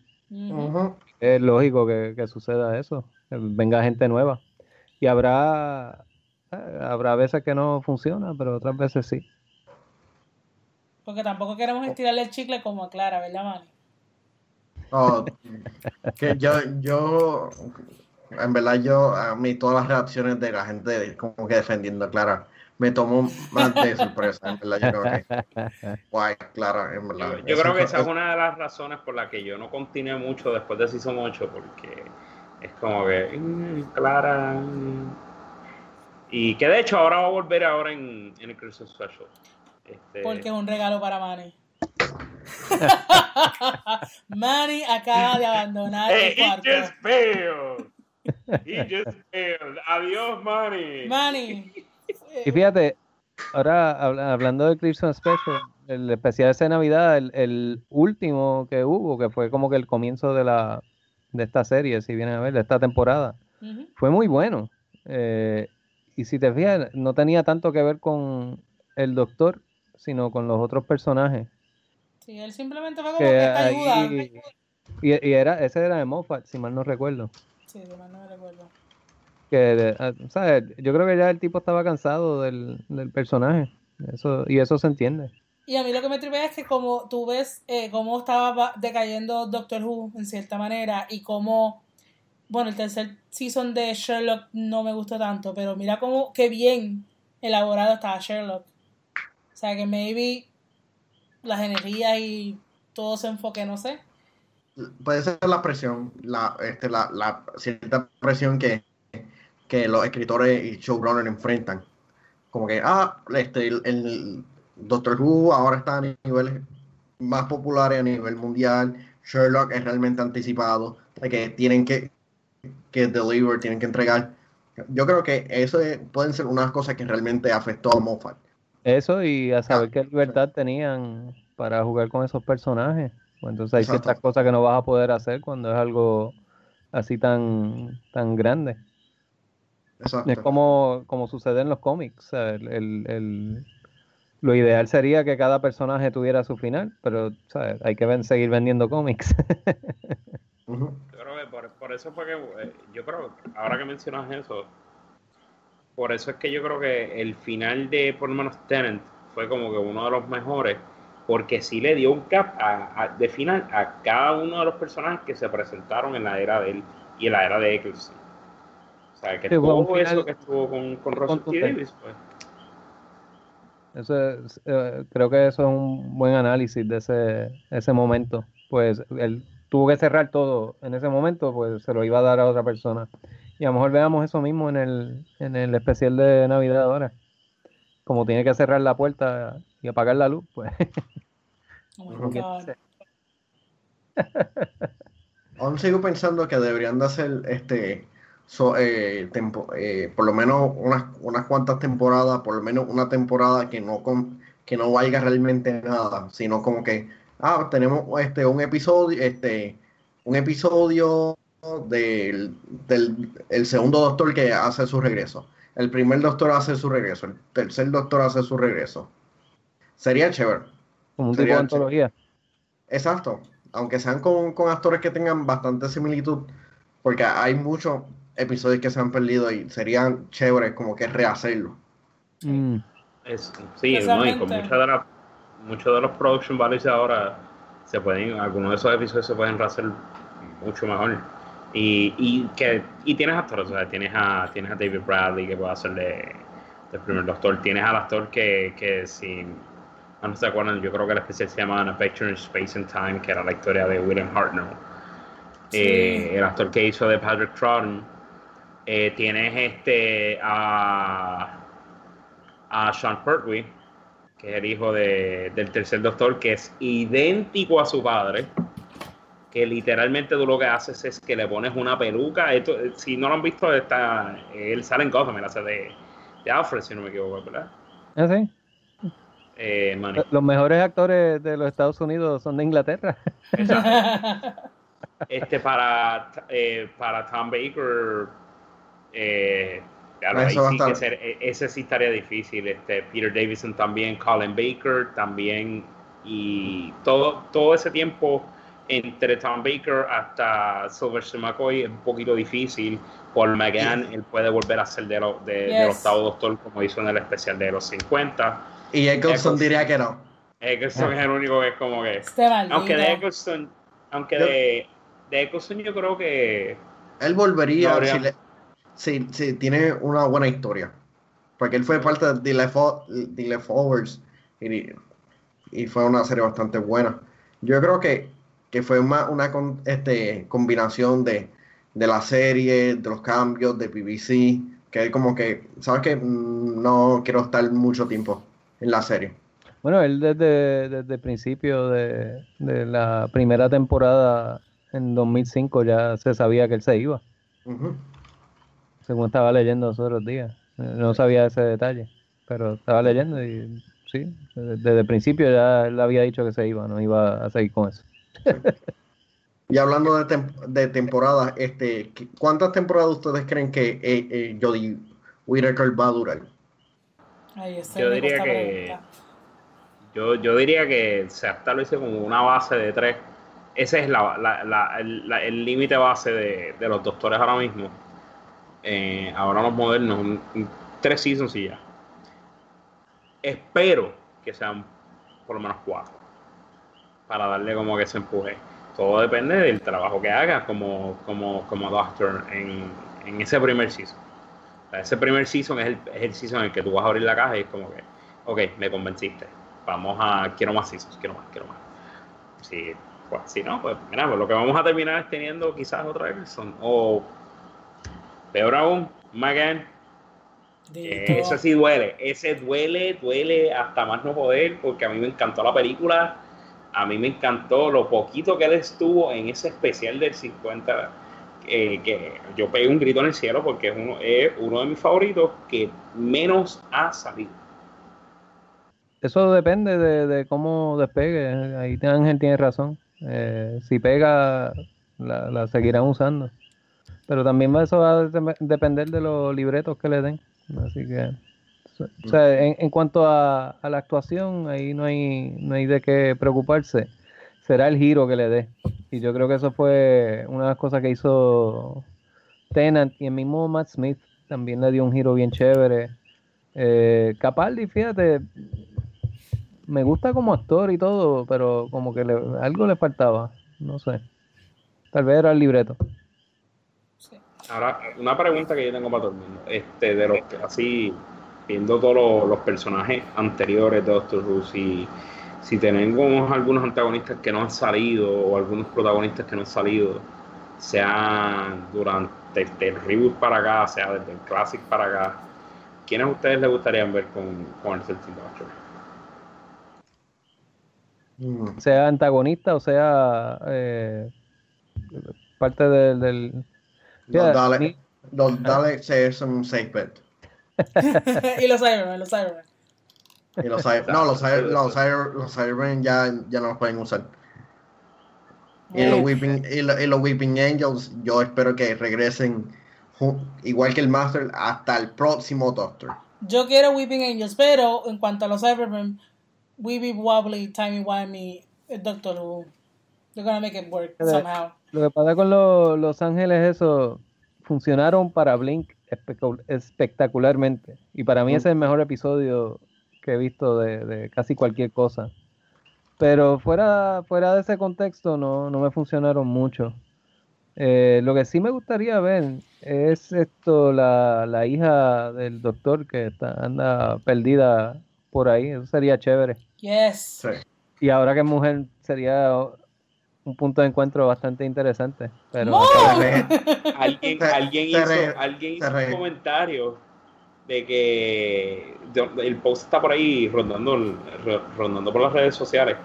Speaker 4: Es lógico que, suceda eso, que venga gente nueva. Y habrá, eh, habrá veces que no funciona, pero otras veces sí.
Speaker 2: Porque tampoco queremos estirarle el chicle como a Clara, ¿verdad, Manny?
Speaker 1: Oh, que yo, yo en verdad yo, a mí todas las reacciones de la gente como que defendiendo a Clara me tomó más de sorpresa, en verdad yo creo que guay, Clara, en verdad.
Speaker 3: Yo, creo que esa es una de las razones por las que yo no continué mucho después de Season 8 porque es como que mm, Clara mm". Y que de hecho ahora va a volver ahora en, en el Christmas Special. Este,
Speaker 2: Porque es un regalo para Manny. <laughs> Manny acaba de abandonar
Speaker 3: Hey,
Speaker 2: el
Speaker 3: he
Speaker 2: cuarto.
Speaker 3: just failed. He just failed. Adiós, Manny.
Speaker 2: Manny.
Speaker 4: Y fíjate, ahora habla- hablando del Christmas Special, el especial ese de Navidad, el, el último que hubo, que fue como que el comienzo de la de esta serie, si vienen a ver, de esta temporada, fue muy bueno. Eh, y si te fijas, no tenía tanto que ver con el doctor, sino con los otros personajes.
Speaker 2: Sí, él simplemente fue como
Speaker 4: Que
Speaker 2: que esta ayuda.
Speaker 4: y, y era, ese era de Moffat, si mal no recuerdo.
Speaker 2: Sí, de más no recuerdo.
Speaker 4: Que, ah, ¿sabes? Yo creo que ya el tipo estaba cansado del, del personaje. Eso, y eso se entiende.
Speaker 2: Y a mí lo que me tripea es que como tú ves eh, cómo estaba ba- decayendo Doctor Who en cierta manera y cómo, bueno, el tercer season de Sherlock no me gustó tanto, pero mira cómo, qué bien elaborado estaba Sherlock. Sea que maybe las energías y todo se enfoque, no sé.
Speaker 1: Puede ser la presión, la, este, la, la cierta presión que, que los escritores y showrunners enfrentan. Como que, ah, este, el, el Doctor Who ahora está a niveles más populares a nivel mundial. Sherlock es realmente anticipado, de que tienen que, que deliver, tienen que entregar. Yo creo que eso es- pueden ser unas cosas que realmente afectó a Moffat.
Speaker 4: Eso y a saber qué libertad tenían para jugar con esos personajes. Pues entonces hay
Speaker 1: Exacto.
Speaker 4: ciertas cosas que no vas a poder hacer cuando es algo así tan, tan grande.
Speaker 1: Exacto.
Speaker 4: Es como, como sucede en los cómics. el- el- el- lo ideal sería que cada personaje tuviera su final, pero ¿sabes? hay que ven- seguir vendiendo cómics. <laughs>
Speaker 3: Yo creo que por, por eso fue que, eh, yo creo, ahora que mencionas eso, por eso es que yo creo que el final de, por lo menos, Tenant fue como que uno de los mejores, porque sí le dio un cap a- a- de final a cada uno de los personajes que se presentaron en la era de él y en la era de Eccleston. O sea, que
Speaker 4: Sí,
Speaker 3: todo eso que estuvo con, con Russell T. Davis, pues,
Speaker 4: Eso es, eh, creo que eso es un buen análisis de ese, ese momento. Pues él tuvo que cerrar todo en ese momento, pues se lo iba a dar a otra persona. Y a lo mejor veamos eso mismo en el, en el especial de Navidad ahora. Como tiene que cerrar la puerta y apagar la luz, pues
Speaker 2: Oh. <laughs>
Speaker 1: Aún sigo pensando que deberían de hacer este so- eh, tempo- eh, por lo menos unas, unas cuantas temporadas, por lo menos una temporada que no con, que no valga realmente nada, sino como que ah, tenemos este un episodio, este, un episodio del, del el segundo doctor que hace su regreso. El primer doctor hace su regreso, el tercer doctor hace su regreso. Sería chévere.
Speaker 4: como un tipo de antología.
Speaker 1: Exacto, aunque sean con, con actores que tengan bastante similitud, porque hay muchos episodios que se han perdido y serían chéveres como que rehacerlo.
Speaker 4: Mm,
Speaker 3: es- sí, ¿no? y con muchas de las muchos de los production values de ahora se pueden, algunos de esos episodios se pueden hacer mucho mejor. Y, y que y tienes actores, o sea, tienes a, tienes a David Bradley que puede hacer de, del primer doctor, tienes al actor que, que si no se acuerdan, yo creo que el especial se llama A Picture in Space and Time, que era la historia de William Hartnell.
Speaker 2: Sí.
Speaker 3: Eh, el actor que hizo de Patrick Troughton. Eh, tienes este a, a Sean Pertwee, que es el hijo de- del tercer doctor, que es idéntico a su padre. Que literalmente tú lo que haces es que le pones una peluca. Esto, si no lo han visto, está, él sale en Gotham, él hace de, de Alfred, si no me equivoco, ¿verdad?
Speaker 4: ¿Ah, sí?
Speaker 3: Eh.
Speaker 4: Los mejores actores de los Estados Unidos son de Inglaterra.
Speaker 3: Exacto. <laughs> Este para, eh, para Tom Baker, eh, claro, sí que ser- e- ese sí estaría difícil. Este, Peter Davison también, Colin Baker también, y todo, todo ese tiempo entre Tom Baker hasta Sylvester McCoy es un poquito difícil. Paul McGann, él puede volver a ser de lo- de- del
Speaker 2: Yes.
Speaker 3: octavo doctor como hizo en el especial de los 50.
Speaker 1: Y Eccleston
Speaker 3: Eccleston.
Speaker 1: diría que no.
Speaker 3: Eccleston es el único que es como que... Aunque de Eccleston, aunque
Speaker 1: Yo-
Speaker 3: de, de Eccleston yo creo que
Speaker 1: Él volvería
Speaker 3: No habría-
Speaker 1: si, le- si, si tiene una buena historia. Porque él fue parte de The Leftovers y, y fue una serie bastante buena. Yo creo que, que fue una con- este, combinación de, de la serie, de los cambios, de BBC, Que como que, ¿sabes que No quiero estar mucho tiempo en la serie.
Speaker 4: Bueno, él desde, desde el principio de, de la primera temporada en 2005 ya se sabía que él se iba. Según estaba leyendo los otros días. No sabía ese detalle, pero estaba leyendo y sí, desde, desde el principio ya él había dicho que se iba, no iba a seguir con eso.
Speaker 1: Y hablando de, tem- de temporadas, este, ¿qué- ¿cuántas temporadas ustedes creen que eh, eh, Jodie Whittaker va a durar?
Speaker 2: Ay,
Speaker 3: Yo diría que-. Yo, yo diría que se establece como una base de tres. Ese es la- la- la- el la- el límite base de, de los doctores ahora mismo. Eh, ahora los modernos, un- un- tres seasons y ya. Espero que sean por lo menos cuatro. Para darle como que se empuje. Todo depende del trabajo que hagas como, como, como doctor en, en ese primer season. O sea, ese primer season es el, es el season en el que tú vas a abrir la caja y es como que, ok, me convenciste. Vamos a, quiero más seasons, quiero más, quiero más. Si, pues, si no, pues mira, pues lo que vamos a terminar es teniendo quizás otra Everson. O peor aún, Magan.
Speaker 2: Dito.
Speaker 3: Ese sí duele, ese duele, duele hasta más no poder, porque a mí me encantó la película, a mí me encantó lo poquito que él estuvo en ese especial del 50, eh, que yo pegué un grito en el cielo porque es uno, es uno de mis favoritos que menos ha salido.
Speaker 4: Eso depende de, de cómo despegue. Ahí Ángel tiene razón. Eh, si pega, la, la seguirán usando. Pero también eso va a de- depender de los libretos que le den. Así que, o sea, en, en cuanto a, a la actuación, ahí no hay, no hay de qué preocuparse. Será el giro que le dé. Y yo creo que eso fue una de las cosas que hizo Tennant y el mismo Matt Smith también le dio un giro bien chévere. Eh, Capaldi, fíjate, me gusta como actor y todo, pero como que le- algo le faltaba, no sé. Tal vez era el libreto.
Speaker 3: Ahora, una pregunta que yo tengo para todo el mundo, este, de los que así, viendo todos los, los personajes anteriores de Doctor Who, si, si tenemos algunos antagonistas que no han salido o algunos protagonistas que no han salido, sea durante desde el reboot para acá, sea desde el classic para acá, ¿quiénes a ustedes les gustaría ver con, con el 13 Doctor?
Speaker 1: Mm.
Speaker 4: Sea antagonista o sea eh, parte del... del-
Speaker 1: Daleks es un safe bet. <laughs>
Speaker 2: y los Cybermen, los Cybermen.
Speaker 1: Y los, Cyber- no, los, Cyber- los, Cyber- los Cybermen ya, ya no los pueden usar. Y los,
Speaker 2: Eh,
Speaker 1: Weeping, y, lo- y los Weeping Angels, yo espero que regresen igual que el Master hasta el próximo Doctor.
Speaker 2: Yo quiero Weeping Angels, pero en cuanto a los Cybermen, Weeby Wobbly, Timey Wimey, el Doctor Who, they're gonna make it work somehow.
Speaker 4: Lo que pasa con los, los Ángeles, eso, funcionaron para Blink espectacularmente. Y para mí ese es el mejor episodio que he visto de, de casi cualquier cosa. Pero fuera, fuera de ese contexto no, no me funcionaron mucho. Eh, lo que sí me gustaría ver es esto, la, la hija del doctor que está, anda perdida por ahí. Eso sería chévere.
Speaker 2: Yes.
Speaker 1: Sí.
Speaker 4: Y ahora que es mujer sería un punto de encuentro bastante interesante. Pero.
Speaker 1: Re- <laughs>
Speaker 3: Alguien,
Speaker 1: Se-
Speaker 3: alguien
Speaker 1: se
Speaker 3: hizo,
Speaker 1: re-
Speaker 3: alguien hizo
Speaker 1: re-
Speaker 3: un comentario de que el post está por ahí rondando, rondando por las redes sociales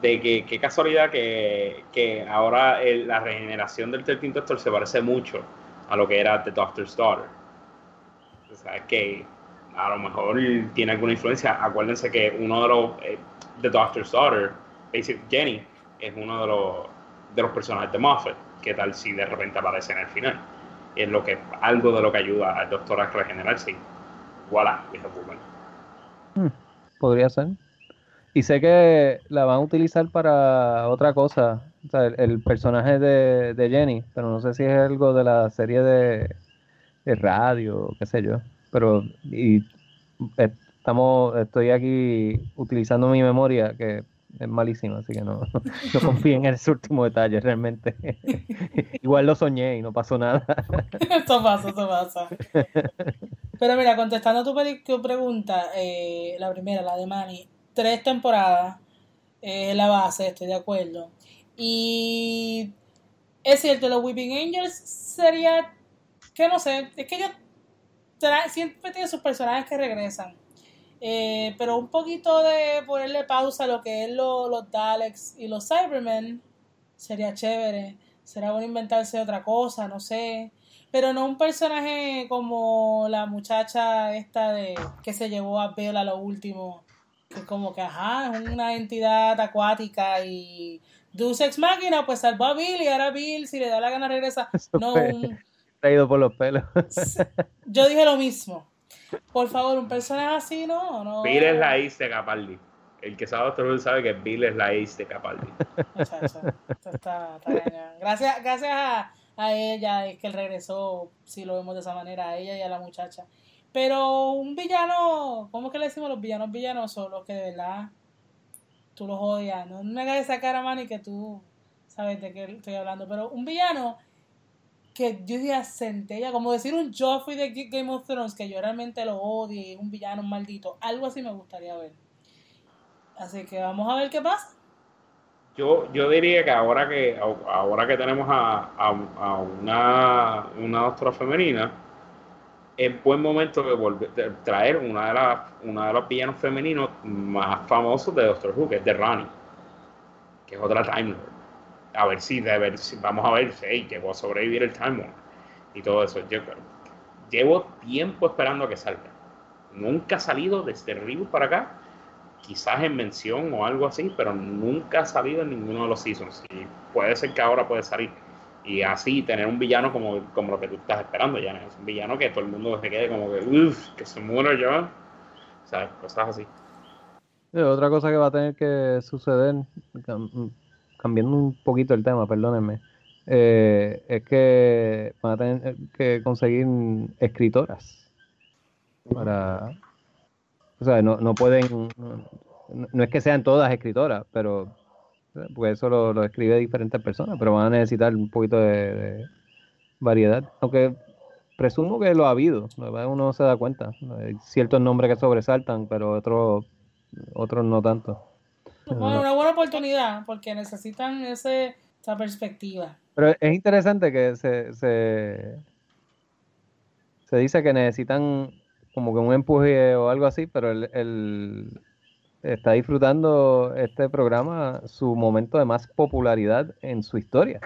Speaker 3: de que qué casualidad que, que ahora el- la regeneración del 13 Doctor se parece mucho a lo que era The Doctor's Daughter. O sea, que a lo mejor tiene alguna influencia. Acuérdense que uno de los eh, The Doctor's Daughter, Basic Jenny, es uno de los, de los personajes de Moffat. ¿Qué tal si de repente aparece en el final? Es lo que, algo de lo que ayuda al doctor a regenerarse. y Voilà, have woman.
Speaker 4: podría ser. Y sé que la van a utilizar para otra cosa. O sea, el, el personaje de, de Jenny, pero no sé si es algo de la serie de, de radio, qué sé yo. Pero y eh, estamos, estoy aquí utilizando mi memoria, que es malísima, así que no, <laughs> no confío en ese último detalle realmente. <laughs> Igual lo soñé y no pasó nada. <laughs>
Speaker 2: Eso pasa, eso pasa. Pero mira, contestando tu, tu pregunta, eh, la primera, la de Manny, tres temporadas es la base, estoy de acuerdo. Y es cierto, los Weeping Angels sería, que no sé, es que yo siempre tiene sus personajes que regresan. Eh, pero un poquito de ponerle pausa a lo que es los Daleks y los Cybermen sería chévere. Será bueno inventarse otra cosa, no sé. Pero no un personaje como la muchacha esta de que se llevó a Bella a lo último. Que como que, ajá, es una entidad acuática y Deus Ex Máquina, pues salvó a Bill y ahora Bill, si le da la gana, regresa. <laughs> no un...
Speaker 4: Traído por los pelos.
Speaker 2: Yo dije lo mismo. Por favor, un personaje así, no, no.
Speaker 3: Bill es la ace de Capaldi. El que sabe Doctor sabe que Bill es la ace de Capaldi.
Speaker 2: Muchacha, está, está Gracias, gracias a, a, ella es que él regresó, si lo vemos de esa manera, a ella y a la muchacha. Pero un villano, ¿cómo es que le decimos los villanos villanosos? Los que de verdad tú los odias. No me hagas esa cara, man, y que tú sabes de qué estoy hablando. Pero un villano que yo diría centella, como decir un Joffrey de Game of Thrones, que yo realmente lo odio y es un villano maldito. Algo así me gustaría ver. Así que vamos a ver qué pasa.
Speaker 3: Yo, yo diría que ahora que ahora que tenemos a, a, una, una doctora femenina, es buen momento de, volver, de traer una de, las, una de los villanos femeninos más famosos de Doctor Who, que es de Rani, que es otra Time Lord. A ver si, de ver si vamos a ver hey, llegó a sobrevivir el Time Lord y todo eso. Yo llevo tiempo esperando a que salga. Nunca ha salido desde Reboot para acá, quizás en mención o algo así, pero nunca ha salido en ninguno de los seasons. Y puede ser que ahora puede salir y así tener un villano como, como lo que tú estás esperando ya es un villano que todo el mundo se quede como que uff que se muera ya sabes cosas así
Speaker 4: otra cosa que va a tener que suceder cambiando un poquito el tema perdónenme eh, es que van a tener que conseguir escritoras para o sea no, no pueden no es que sean todas escritoras pero porque eso lo, escribe diferentes personas, pero van a necesitar un poquito de, variedad. Aunque presumo que lo ha habido, uno se da cuenta. Hay ciertos nombres que sobresaltan, pero otros otros no tanto.
Speaker 2: Una buena oportunidad, porque necesitan ese, esa perspectiva.
Speaker 4: Pero es interesante que se, se, se dice que necesitan como que un empuje o algo así, pero el, está disfrutando este programa su momento de más popularidad en su historia.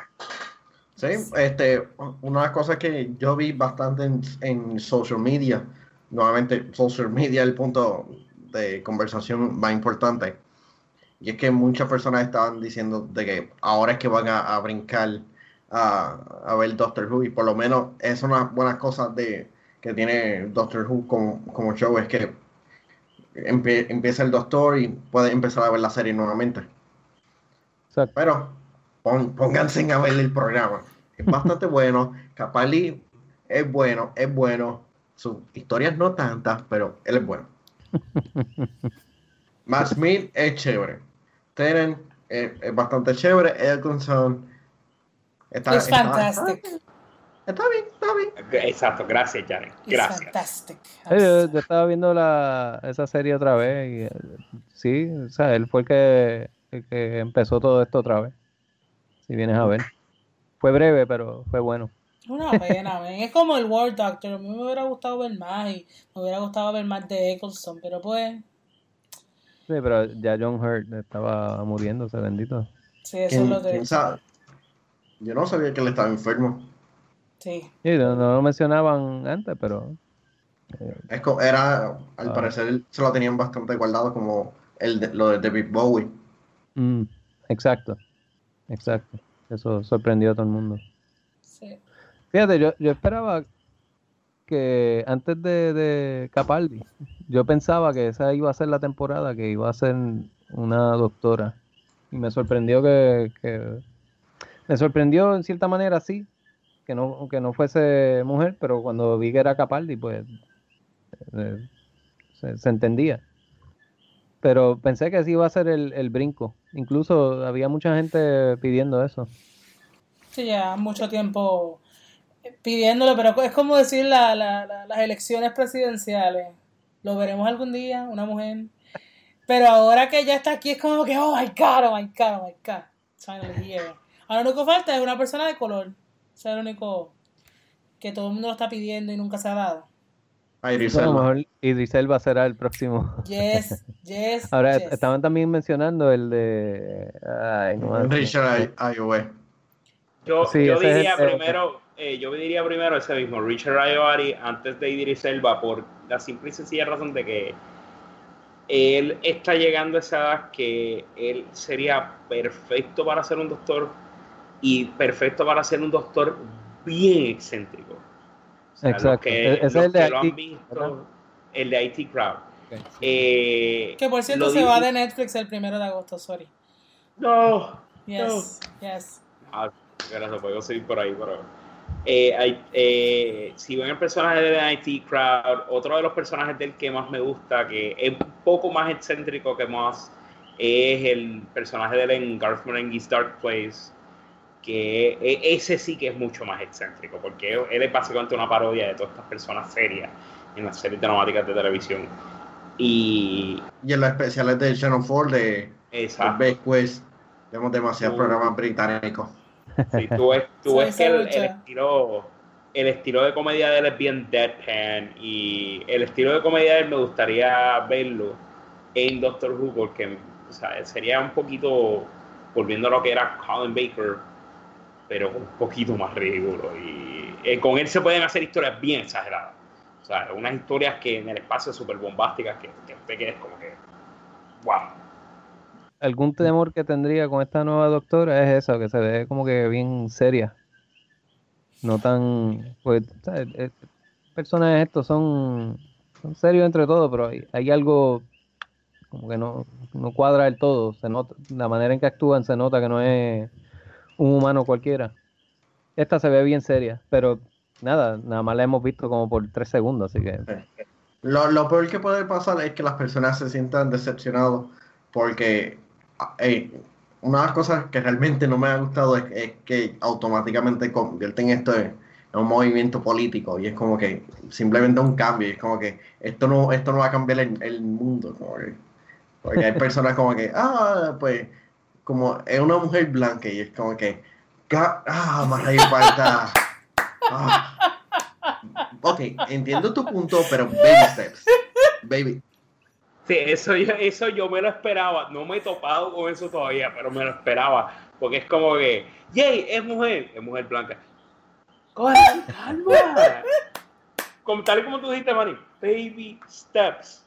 Speaker 1: Sí, este, una de las cosas que yo vi bastante en, social media, nuevamente social media es el punto de conversación más importante, y es que muchas personas estaban diciendo de que ahora es que van a, brincar a, a, ver Doctor Who, y por lo menos es una buena cosa de, que tiene Doctor Who como, como show, es que empieza el doctor y puede empezar a ver la serie nuevamente. Pero pónganse a ver el programa. Es bastante <laughs> bueno. Capali es bueno, es bueno. Sus historias no tantas, pero él es bueno. <laughs> Matt Smith es chévere. Tenen es, bastante chévere. Elkinson
Speaker 2: está, es fantástico.
Speaker 1: Está bien, está bien.
Speaker 3: Exacto, gracias, Janet. Gracias.
Speaker 4: yo, estaba viendo la, esa serie otra vez y eh, sí, o sea, él fue el que, el que empezó todo esto otra vez. Si vienes a ver. Fue breve, pero fue bueno.
Speaker 2: Una pena, es como el World Doctor. A mí me hubiera gustado ver más y me hubiera gustado ver más de Eccleston, pero pues.
Speaker 4: Sí, pero ya John Hurt estaba muriéndose, bendito.
Speaker 2: Sí, eso es lo de.
Speaker 1: Yo no sabía que él estaba enfermo.
Speaker 2: Sí.
Speaker 4: no, lo mencionaban antes, pero.
Speaker 1: Eh, es era, al ah. parecer, se lo tenían bastante guardado como el de, lo de David Bowie.
Speaker 4: Mm, exacto, exacto. Eso sorprendió a todo el mundo.
Speaker 2: Sí.
Speaker 4: Fíjate, yo, yo esperaba que antes de, Capaldi, yo pensaba que esa iba a ser la temporada, que iba a ser una doctora. Y me sorprendió que, que me sorprendió en cierta manera, sí, que no, que no fuese mujer, pero cuando vi que era Capaldi, pues eh, se, entendía. Pero pensé que sí iba a ser el, brinco. Incluso había mucha gente pidiendo eso.
Speaker 2: Sí, ya mucho tiempo pidiéndolo, pero es como decir la, las elecciones presidenciales. Lo veremos algún día, una mujer. Pero ahora que ya está aquí es como que, oh my god, oh my god, oh my god. Ahora lo único que falta es una persona de color es lo único que todo el mundo lo está pidiendo y nunca se ha dado.
Speaker 1: A Idris
Speaker 4: A lo
Speaker 1: Elba.
Speaker 4: mejor Idris Elba será el próximo.
Speaker 2: Yes, <laughs> yes.
Speaker 4: Ahora,
Speaker 2: yes.
Speaker 4: estaban también mencionando el de... Ay, no.
Speaker 1: Richard Ayoade.
Speaker 3: Yo,
Speaker 4: Sí,
Speaker 3: yo
Speaker 4: es
Speaker 3: diría
Speaker 4: el-
Speaker 3: primero, eh, yo diría primero ese mismo, Richard Ayoade antes de Idris Elba, por la simple y sencilla razón de que él está llegando a esa edad que él sería perfecto para ser un doctor y perfecto para ser un doctor bien excéntrico. O sea,
Speaker 4: Exacto.
Speaker 3: que-
Speaker 4: E- ese es el de
Speaker 3: lo han
Speaker 4: IT,
Speaker 3: visto, el de IT Crowd.
Speaker 4: Ok, sí.
Speaker 3: Eh,
Speaker 2: Que por cierto se va de Netflix el primero de agosto, sorry.
Speaker 3: No,
Speaker 2: Yes, yes.
Speaker 3: Ah, gracias, puedo seguir por ahí, pero. Eh, eh, si ven el personaje de IT Crowd, otro de los personajes del que más me gusta, que es un poco más excéntrico que más, es el personaje de él en Garth Marenghi's Dark Place, que e- ese sí que es mucho más excéntrico, porque él es básicamente una parodia de todas estas personas serias en las series dramáticas de televisión. Y.
Speaker 1: Y en los especiales de Channel 4 de
Speaker 3: Exacto.
Speaker 1: Best Quest, vemos demasiados
Speaker 3: Uh.
Speaker 1: programas británicos.
Speaker 3: Sí, tú ves, <laughs> tú ves que el, estilo, el estilo de comedia de él es bien deadpan y el estilo de comedia de él me gustaría verlo en Doctor Who porque o sea, sería un poquito volviendo a lo que era Colin Baker pero un poquito más ridículo y eh, con él se pueden hacer historias bien exageradas. O sea, unas historias que en el espacio súper bombásticas que, que te quedes como que wow
Speaker 4: algún temor que tendría con esta nueva doctora es eso, que se ve como que bien seria. No tan. Pues, ¿sabes? Eh, personajes estos son, son serios entre todos, pero hay, hay algo como que no, no cuadra del todo. Se nota, la manera en que actúan se nota que no es un humano cualquiera. Esta se ve bien seria, pero nada, nada más la hemos visto como por tres segundos, así que.
Speaker 1: Lo, lo peor que puede pasar es que las personas se sientan decepcionados porque eh, una de las cosas que realmente no me ha gustado es, que automáticamente convierten esto en, un movimiento político y es como que simplemente un cambio y es como que esto no esto no va a cambiar el, mundo como que- porque hay personas como que ah pues como es una mujer blanca y es como que "Ga- ah más falta ah". ok entiendo tu punto pero baby steps baby
Speaker 3: Sí, eso yo, eso yo me lo esperaba. No me he topado con eso todavía, pero me lo esperaba. Porque es como que, yay, es mujer, es mujer blanca. Coge calma. Como, tal y como tú dijiste, Manny, baby steps.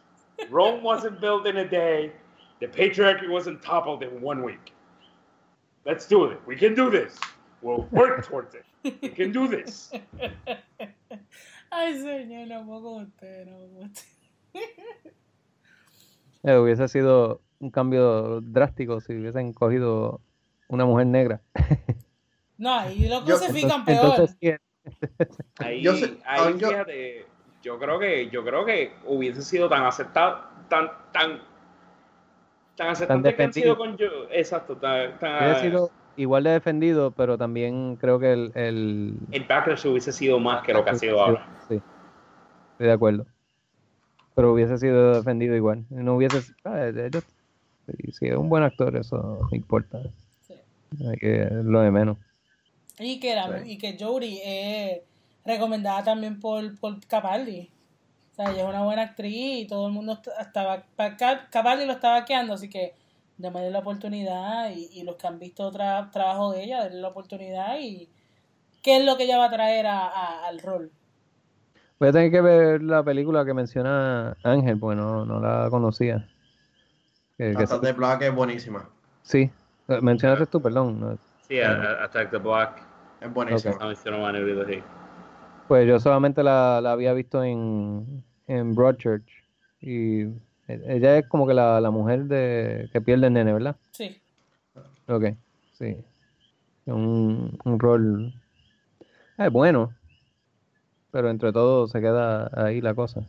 Speaker 3: Rome wasn't built in a day. The patriarchy wasn't toppled in one week. Let's do it. We can do this. We'll work towards it. We can do this. <laughs>
Speaker 2: Ay, señor, no puedo con usted, no puedo. <laughs>
Speaker 4: Eh, hubiese sido un cambio drástico si hubiesen cogido una mujer negra.
Speaker 2: No, ahí lo
Speaker 1: Yo-
Speaker 2: crucifican
Speaker 4: Entonces,
Speaker 2: peor.
Speaker 4: entonces sí,
Speaker 3: Ahí,
Speaker 1: Yo sé-
Speaker 3: ahí
Speaker 1: ah, yo-
Speaker 3: fíjate, yo creo que, yo creo que hubiese sido tan aceptado, tan, tan, tan aceptante que han sido con yo, exacto, tan, tan-
Speaker 4: hubiese sido igual de defendido, pero también creo que el, el
Speaker 3: el backlash hubiese sido más que lo que ha sido ahora.
Speaker 4: Sí, estoy de acuerdo. Pero hubiese sido defendido igual. No hubiese. ah, si, es un buen actor, eso no importa.
Speaker 2: Sí.
Speaker 4: Hay que lo de menos.
Speaker 2: Y que,
Speaker 1: Sí.
Speaker 2: y que Jodie es recomendada también por, por Capaldi. O sea, ella es una buena actriz y todo el mundo est- estaba. pa- Cap- Capaldi lo estaba vaqueando, así que démosle la oportunidad. Y, y los que han visto tra trabajo de ella, denle la oportunidad. Y qué es lo que ella va a traer a- a- al rol.
Speaker 4: Voy a tener que ver la película que menciona Ángel, porque no, no la conocía. Que- que
Speaker 1: Hasta de Black es buenísima
Speaker 4: sí, Eh, mencionaste tú, perdón. no,
Speaker 3: Sí, a- Attack the Black,
Speaker 1: es buenísima
Speaker 3: sí.
Speaker 4: Pues yo solamente la, la había visto en, en Broadchurch. Y e- ella es como que la, la mujer de que pierde el nene, ¿verdad?
Speaker 2: Sí.
Speaker 4: Ok, sí. Un, un rol es bueno, pero entre todo se queda ahí la cosa.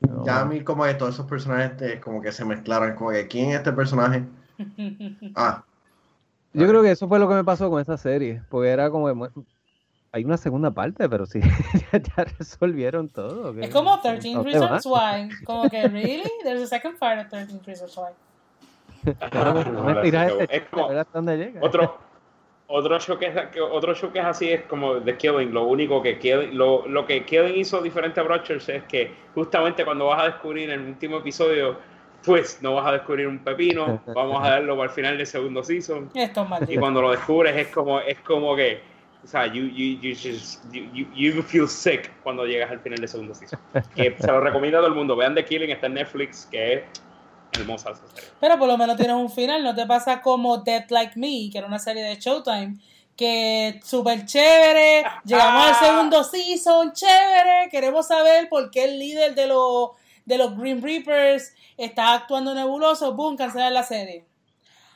Speaker 4: No,
Speaker 1: ya a mí como que todos esos personajes eh, como que se mezclaron como que quién es este personaje <laughs> ah
Speaker 4: Yo creo que eso fue lo que me pasó con esta serie, porque era como hay una segunda parte, pero sí, <laughs> ya, ya resolvieron todo. ¿qué?
Speaker 2: Es como 13
Speaker 4: ¿A dónde
Speaker 2: Reasons? Why. <laughs> Como que, ¿really? There's a second part of 13 Reasons Why.
Speaker 4: No me tiras este
Speaker 3: Es
Speaker 4: chiste,
Speaker 3: como
Speaker 4: a ver hasta dónde llega.
Speaker 3: otro, otro show que es, otro show que es así es como The Killing. Lo único que Killing, lo, lo que Killing hizo diferente a Broadchurch es que justamente cuando vas a descubrir en el último episodio pues no vas a descubrir un pepino, vamos a darlo para el final del segundo season.
Speaker 2: Esto es
Speaker 3: y cuando lo descubres es como, es como que, o sea, you, you, you, just, you, you feel sick cuando llegas al final del segundo season. Que se lo recomiendo a todo el mundo. Vean The Killing, está en Netflix, que es hermosa esa serie.
Speaker 2: Pero por lo menos tienes un final, no te pasa como Dead Like Me, que era una serie de Showtime, que súper chévere, llegamos al segundo season, chévere, queremos saber por qué el líder de los, de los Green Reapers está actuando nebuloso, boom, cancelar la serie.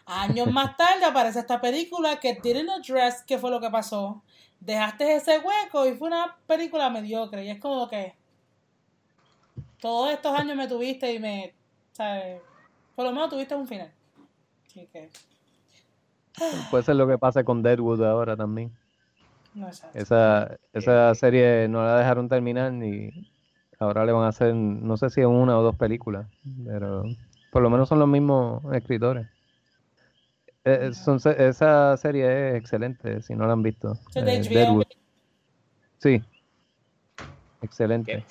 Speaker 2: Años más tarde aparece esta película que didn't address qué fue lo que pasó. Dejaste ese hueco y fue una película mediocre. Y es como que todos estos años me tuviste y me, ¿sabes? Por lo menos tuviste un final. Así que... <sighs>
Speaker 4: Puede ser lo que pasa con Deadwood ahora también. No, esa, esa serie no la dejaron terminar ni Ahora le van a hacer, no sé si una o dos películas, pero por lo menos son los mismos escritores. Eh, esa serie es excelente, si no la han visto. Eh, sí, excelente.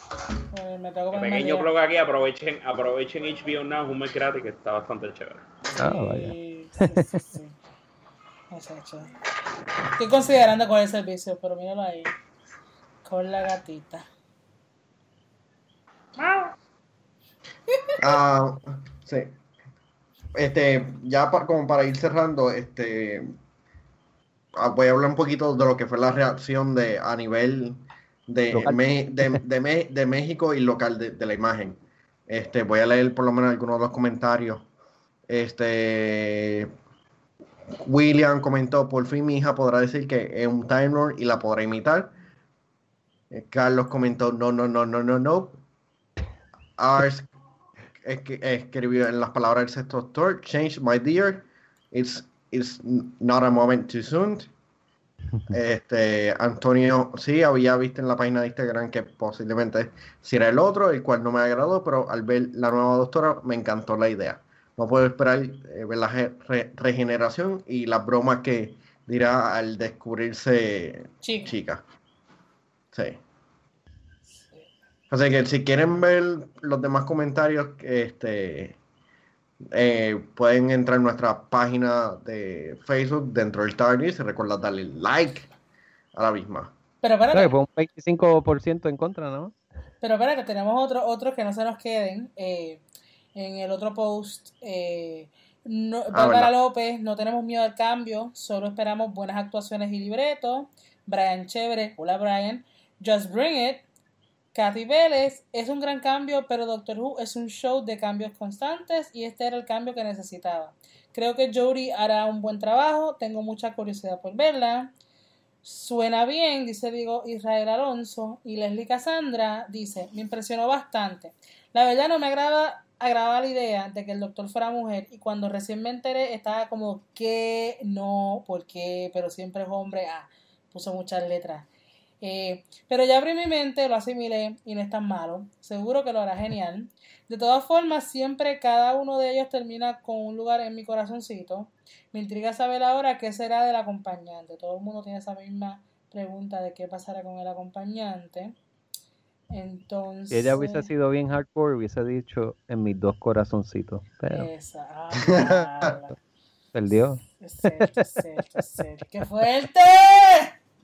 Speaker 3: Pues pequeño blog aquí, aprovechen, aprovechen HBO Now, un mes gratis que está bastante chévere. Ah, vaya. Sí, sí,
Speaker 2: Estoy considerando cuál es el servicio, pero míralo ahí. Con la gatita.
Speaker 1: Ah, sí. Este, ya como para ir cerrando, este, ah, voy a hablar un poquito de lo que fue la reacción de a nivel de, de, México y local de, la imagen. Este, voy a leer por lo menos algunos de los comentarios. Este, William comentó, por fin mi hija podrá decir que es un Time y la podrá imitar. Eh, Carlos comentó, no, no, no, no, no, no. Ars escribió en las palabras del sexto doctor, change my dear, it's, it's not a moment too soon. Este, Antonio, sí, había visto en la página de Instagram que posiblemente será el otro, el cual no me agradó, pero al ver la nueva doctora me encantó la idea. No puedo esperar eh, ver la regeneración y las bromas que dirá al descubrirse chica. Sí. Así que si quieren ver los demás comentarios, este, eh, pueden entrar en nuestra página de Facebook dentro del TARDIS y recuerda darle like a la misma.
Speaker 2: Pero espérate.
Speaker 4: fue un 25% en contra, ¿no?
Speaker 2: Pero espérate, tenemos otros otros que no se nos queden. Eh, en el otro post, eh, no, ah, Bárbara López, no tenemos miedo al cambio, solo esperamos buenas actuaciones y libretos. Brian Chévere, hola Brian. Just Bring It, Kathy Vélez es un gran cambio, pero Doctor Who es un show de cambios constantes y este era el cambio que necesitaba. Creo que Jodie hará un buen trabajo, tengo mucha curiosidad por verla. Suena bien, dice digo Israel Alonso. Y Leslie Cassandra dice, me impresionó bastante. La verdad no me agrada, la idea de que el doctor fuera mujer y cuando recién me enteré estaba como que no, por qué, pero siempre es hombre. Ah, puso muchas letras. Eh, pero ya abrí mi mente, lo asimilé y no es tan malo. Seguro que lo hará genial. De todas formas, siempre cada uno de ellos termina con un lugar en mi corazoncito. Me intriga saber ahora qué será del acompañante. Todo el mundo tiene esa misma pregunta de qué pasará con el acompañante. Entonces.
Speaker 4: Si ella hubiese sido bien hardcore, hubiese dicho en mis dos corazoncitos. Pero...
Speaker 2: Esa. <laughs> Ah,
Speaker 4: Perdió.
Speaker 2: Es ¡Qué fuerte!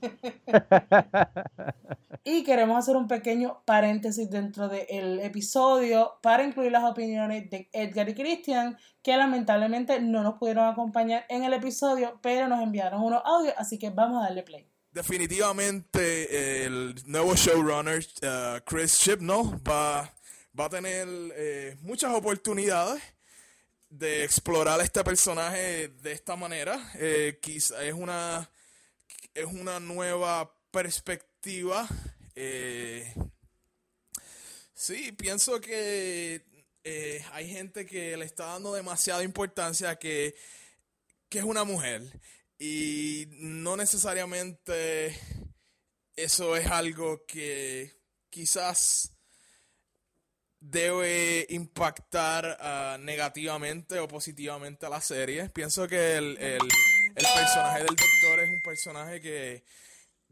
Speaker 2: <laughs> y queremos hacer un pequeño paréntesis dentro del episodio para incluir las opiniones de Edgar y Christian, que lamentablemente no nos pudieron acompañar en el episodio, pero nos enviaron unos audios, así que vamos a darle play.
Speaker 5: Definitivamente el nuevo showrunner uh, Chris Chibnall va, va a tener eh, muchas oportunidades de explorar este personaje de esta manera. Eh, quizá es una es una nueva perspectiva. Eh, sí, pienso que eh, hay gente que le está dando demasiada importancia a que, que es una mujer. Y no necesariamente eso es algo que quizás debe impactar ah, negativamente o positivamente a la serie. Pienso que el, el personaje del doctor personaje que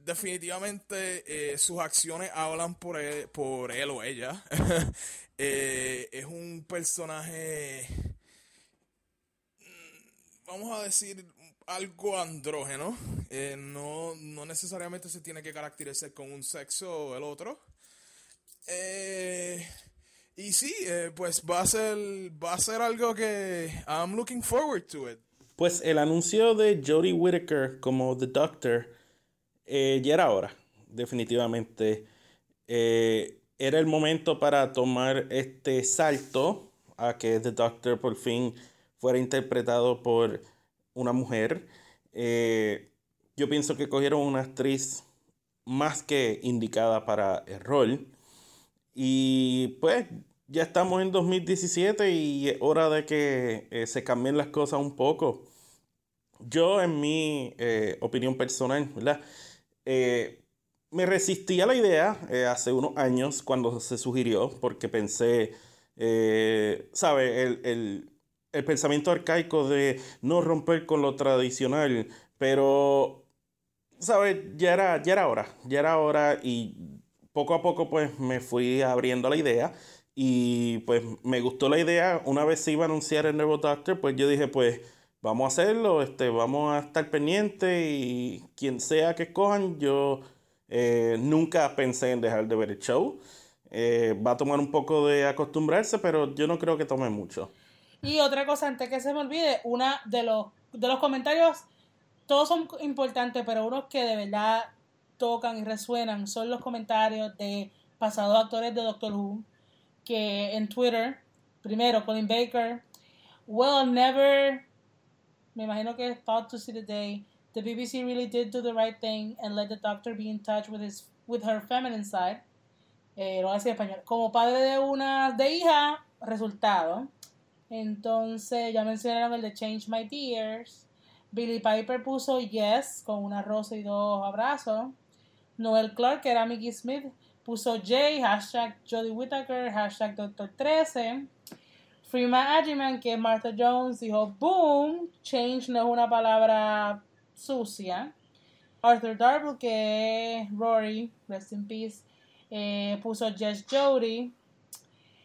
Speaker 5: definitivamente eh, sus acciones hablan por él, o ella. <laughs> Eh, es un personaje, mm, vamos a decir, algo andrógeno. Eh, no, no necesariamente se tiene que caracterizar con un sexo o el otro. y sí, pues va a ser va a ser algo que I'm looking forward to it.
Speaker 6: Pues el anuncio de Jodie Whittaker como The Doctor eh, ya era hora, definitivamente. Eh, era el momento para tomar este salto a que The Doctor por fin fuera interpretado por una mujer. Eh, yo pienso que cogieron una actriz más que indicada para el rol. Y pues ya estamos en 2017 y es hora de que se cambien las cosas un poco. Yo, en mi opinión personal, ¿verdad? Eh, me resistí a la idea eh, hace unos años cuando se sugirió, porque pensé, eh, ¿sabe? El, pensamiento arcaico de no romper con lo tradicional, pero, ¿sabe? Ya era, ya era hora, ya era hora y poco a poco pues me fui abriendo la idea y pues me gustó la idea. Una vez se iba a anunciar el nuevo Doctor, pues yo dije pues vamos a hacerlo, este, vamos a estar pendientes y quien sea que escojan, yo eh, nunca pensé en dejar de ver el show. Eh, va a tomar un poco de acostumbrarse, pero yo no creo que tome mucho.
Speaker 2: Y otra cosa, antes que se me olvide, una de los, de los comentarios, todos son importantes, pero unos que de verdad tocan y resuenan son los comentarios de pasados actores de Doctor Who, que en Twitter, primero Colin Baker, well, never me imagino que thought to see the day. The BBC really did do the right thing and let the doctor be in touch with his with her feminine side. Eh, lo voy a decir en español. Como padre de una de hija, resultado. Entonces ya mencionaron el de Change My Tears. Billy Piper puso yes con una rosa y dos abrazos. Noel Clark, que era Mickey Smith, puso J, hashtag Jodie Whittaker, hashtag Doctor 13. Freeman Agiman, que es Martha Jones, dijo boom, change no es una palabra sucia. Arthur Darble, que es Rory, rest in peace, eh, puso Jess Jody.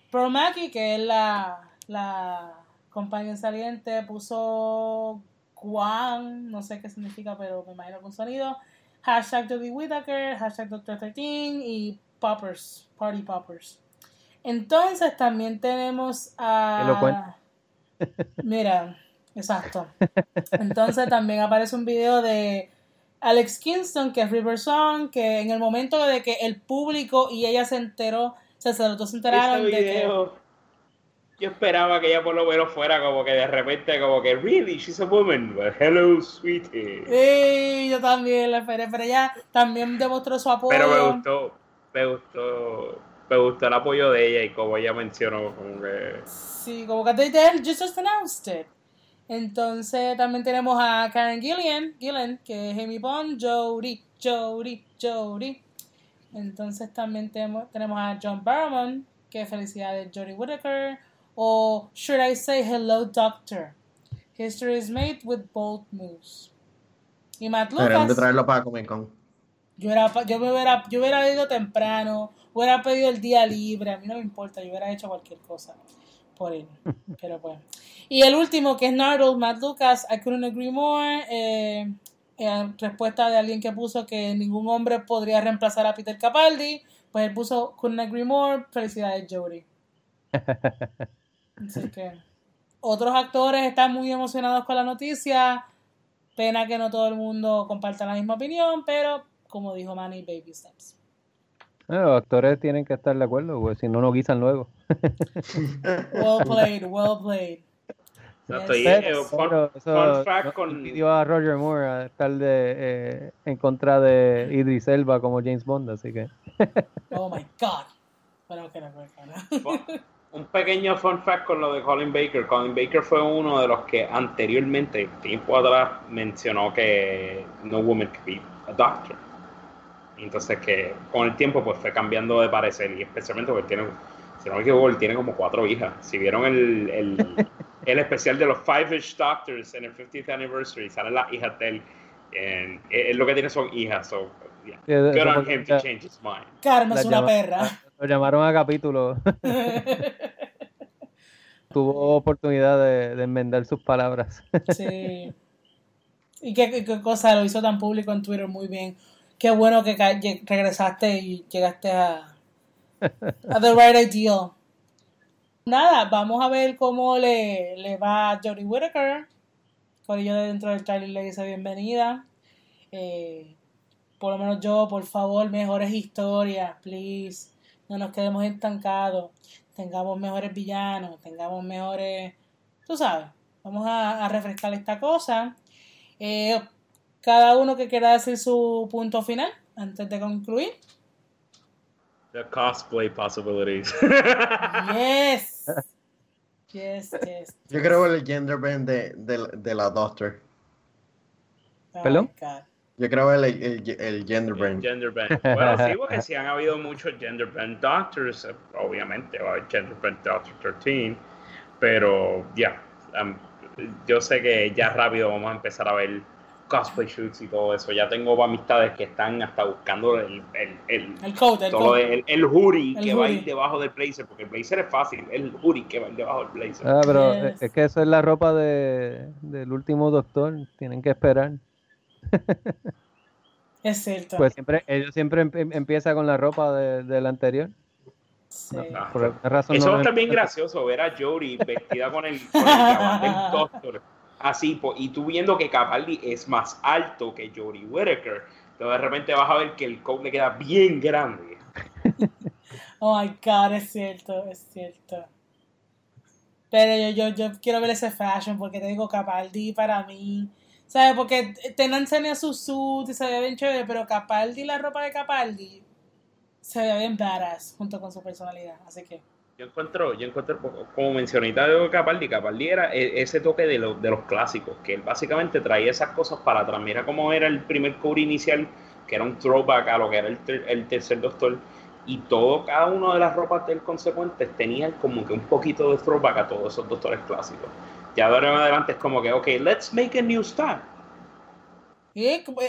Speaker 2: Pro Mackie, que es la, la compañía saliente, puso Guan, no sé qué significa, pero me imagino con sonido. Hashtag Jodie Whittaker, hashtag Doctor 13 y Poppers, Party Poppers. Entonces también tenemos a... <laughs> Mira, exacto. Entonces también aparece un video de Alex Kingston, que es River Song, que en el momento de que el público y ella se enteró, o sea, se los dos se enteraron de que...
Speaker 3: Yo esperaba que ella por lo menos fuera como que de repente como que, really, she's a woman, but hello, sweetie.
Speaker 2: Sí, yo también la esperé, pero ella también demostró su apoyo.
Speaker 3: Pero me gustó, me gustó me gustó el apoyo de ella y como ella mencionó, como que...
Speaker 2: Sí, como que they, they just announced it. Entonces también tenemos a Karen Gillian, Gillian que es Amy Bond, Jodie, Jodie, Jodie. Entonces también tenemos, tenemos a John Barrowman, que felicidades Jodie Whittaker. O Should I Say Hello Doctor? History is made with bold moves. Y Matt Lucas.
Speaker 1: de traerlo para Comic Con.
Speaker 2: Yo, era, yo, me hubiera, yo hubiera ido temprano hubiera pedido el día libre, a mí no me importa, yo hubiera hecho cualquier cosa por él. <laughs> Pero bueno. Y el último, que es Nardole, Matt Lucas, I couldn't agree more. Eh, respuesta de alguien que puso que ningún hombre podría reemplazar a Peter Capaldi. Pues él puso couldn't agree more. Felicidades, Jodie. Así <laughs> que otros actores están muy emocionados con la noticia. Pena que no todo el mundo comparta la misma opinión, pero como dijo Manny, baby steps.
Speaker 4: los actores tienen que estar de acuerdo, porque si no, no guisan luego. <laughs>
Speaker 2: well played, well played.
Speaker 3: Exacto, eh, fun, fun, fact con...
Speaker 4: Pidió a Roger Moore a estar de, eh, en contra de Idris Elba como James Bond, así que...
Speaker 2: oh my God. Bueno, que no,
Speaker 3: Un pequeño fun fact con lo de Colin Baker. Colin Baker fue uno de los que anteriormente, tiempo atrás, mencionó que no woman could be a doctor. Entonces que con el tiempo pues fue cambiando de parecer y especialmente porque tiene, si no me equivoco, él tiene como cuatro hijas. Si vieron el, el <laughs> especial de los Five-ish Doctors en el 50th Anniversary. Salen las hijas de él. And es lo que tiene son hijas. So, yeah.
Speaker 4: Sí, eso
Speaker 3: Good on
Speaker 4: fue-
Speaker 3: him to change his mind.
Speaker 2: Karma
Speaker 4: La
Speaker 2: es una
Speaker 4: llama-
Speaker 2: perra. <laughs>
Speaker 4: Lo llamaron a capítulo. <laughs> Tuvo oportunidad de, de enmendar sus palabras.
Speaker 2: Sí. Y qué- qué cosa lo hizo tan público en Twitter muy bien. Qué bueno que regresaste y llegaste a, The Right Ideal. Nada, vamos a ver cómo le, le va a Jodie Whittaker. Corillo de dentro del trailer le dice bienvenida. Eh, por lo menos yo, por favor, mejores historias, please. No nos quedemos estancados. Tengamos mejores villanos, tengamos mejores... Tú sabes, vamos a, a refrescar esta cosa. Eh, cada uno que quiera decir su punto final antes de concluir.
Speaker 3: The cosplay possibilities.
Speaker 2: Yes. <laughs> Yes, yes.
Speaker 1: Yo creo el gender bend de, de, de la Doctor.
Speaker 2: Oh.
Speaker 1: Yo creo el, el, el gender bend.
Speaker 3: Gender bend. Bueno, sí, porque sí han habido muchos gender bend doctors, obviamente, va a haber gender bend doctor 13, pero ya, um, yo sé que ya rápido vamos a empezar a ver cosplay shoots y todo eso. Ya tengo amistades que están hasta buscando el, el, el,
Speaker 2: El el
Speaker 3: todo el, el hoodie
Speaker 2: El
Speaker 3: que va a ir debajo del blazer, porque el blazer es fácil, el hoodie que va a ir debajo del blazer.
Speaker 4: Ah, pero
Speaker 2: Yes.
Speaker 4: es- que eso es la ropa de, del último doctor. Tienen que esperar. <laughs>
Speaker 2: Es cierto.
Speaker 4: Pues siempre, ellos siempre em- empieza con la ropa de- del anterior.
Speaker 2: Sí.
Speaker 3: Ah,
Speaker 4: Por razón
Speaker 3: Eso
Speaker 4: no empieza.
Speaker 3: gracioso ver a Jodie vestida con el, con el del <laughs> Doctor. Así, y tú viendo que Capaldi es más alto que Jodie Whittaker. Entonces de repente vas a ver que el coat le queda bien grande. <laughs>
Speaker 2: Oh my God, es cierto, es cierto. Pero yo, yo, yo quiero ver ese fashion porque te digo, Capaldi para mí. ¿Sabes? Porque Tena enseña su suit y se ve bien chévere, pero Capaldi, la ropa de Capaldi, se ve bien badass junto con su personalidad. Así que,
Speaker 3: Yo encuentro, yo encuentro, como mencioné de Capaldi, Capaldi era e- ese toque de, lo- de los clásicos, que él básicamente traía esas cosas para atrás. Mira cómo era el primer cover inicial, que era un throwback a lo que era el, el tercer doctor. Y todo, cada una de las ropas del consecuentes tenían como que un poquito de throwback a todos esos doctores clásicos. Ya de ahora en adelante es como que, ok, let's make a new style.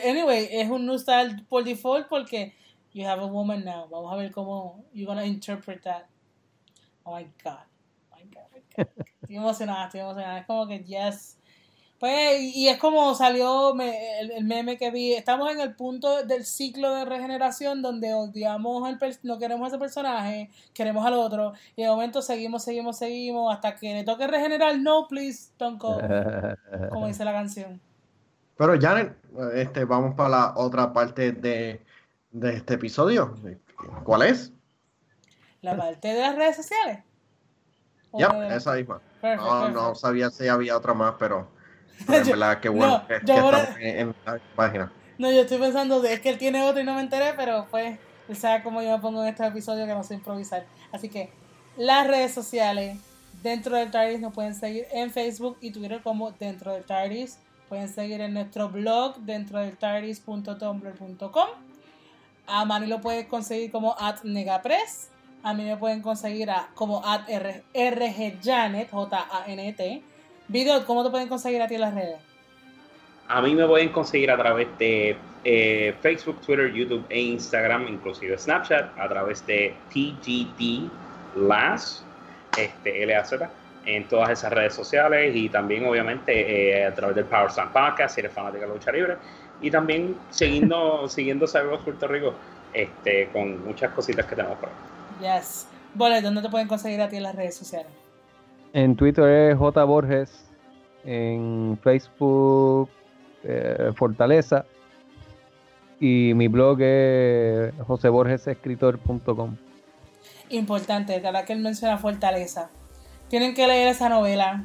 Speaker 2: anyway, es un new style por default porque you have a woman now. Vamos a ver cómo you're gonna interpret that. Oh my God. Oh my God, oh my God. Estoy emocionada, estoy emocionada. Es como que yes. Pues, y y es como salió me- el, el meme que vi. Estamos en el punto del ciclo de regeneración donde odiamos al per- no queremos a ese personaje, queremos al otro. Y de momento seguimos, seguimos, seguimos hasta que le toque regenerar. No, please, don't go. <laughs> Como dice la canción.
Speaker 1: Pero Janet, este, vamos para la otra parte de, de este episodio. ¿Cuál es?
Speaker 2: La parte de las redes sociales. ¿O
Speaker 1: Ya,
Speaker 2: de-
Speaker 1: esa misma.
Speaker 2: Perfecto,
Speaker 1: No, no sabía si había otra más, pero, <laughs> pero en verdad que bueno
Speaker 2: no,
Speaker 1: que, que
Speaker 2: ahora-
Speaker 1: estamos en, en la página.
Speaker 2: No, yo estoy pensando, es que él tiene otro y no me enteré, pero pues, él sabe cómo yo me pongo en estos episodios que no sé improvisar. Así que, las redes sociales dentro del TARDIS nos pueden seguir en Facebook y Twitter como dentro del TARDIS. Pueden seguir en nuestro blog dentro del TARDIS.tumblr.com. A Manny lo pueden conseguir como at negapress. A mí me pueden conseguir a, como at rgjanet, J-A-N-T. Video, ¿cómo te pueden conseguir a ti en las redes?
Speaker 3: A mí me pueden conseguir a través de eh, Facebook, Twitter, YouTube e Instagram, inclusive Snapchat, a través de TGD LAS, este, LAZ, en todas esas redes sociales y también obviamente eh, a través del Power Slam Podcast, si eres fanático de la lucha libre, y también siguiendo, <laughs> siguiendo Cyber Puerto Rico este, con muchas cositas que tenemos por ahí.
Speaker 2: Yes. Bolet, ¿dónde te pueden conseguir a ti en las redes sociales?
Speaker 4: En Twitter es J Borges. En Facebook eh, Fortaleza. Y mi blog es joseborgesescritor.com.
Speaker 2: Importante, de verdad que él menciona Fortaleza. Tienen que leer esa novela.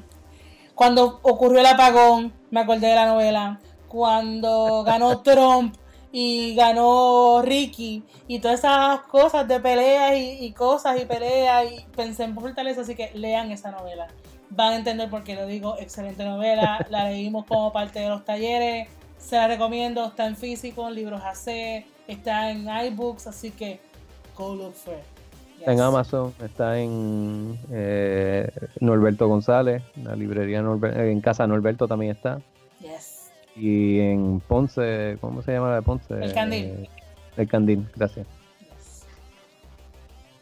Speaker 2: Cuando ocurrió el apagón, me acordé de la novela. Cuando ganó <laughs> Trump y ganó Ricky y todas esas cosas de peleas y, y cosas y peleas y pensé en Fortaleza, así que lean esa novela. Van a entender por qué lo digo. Excelente novela. <laughs> La leímos como parte de los talleres. Se la recomiendo. Está en físico, en libros AC, está en iBooks, así que go look for it.
Speaker 4: Está en
Speaker 2: Yes.
Speaker 4: Amazon, está en eh, Norberto González, la librería Norber- en casa Norberto también está.
Speaker 2: Yes.
Speaker 4: Y en Ponce, ¿cómo se llama la de Ponce?
Speaker 2: El Candil.
Speaker 4: Eh, el Candil, gracias.
Speaker 2: Yes.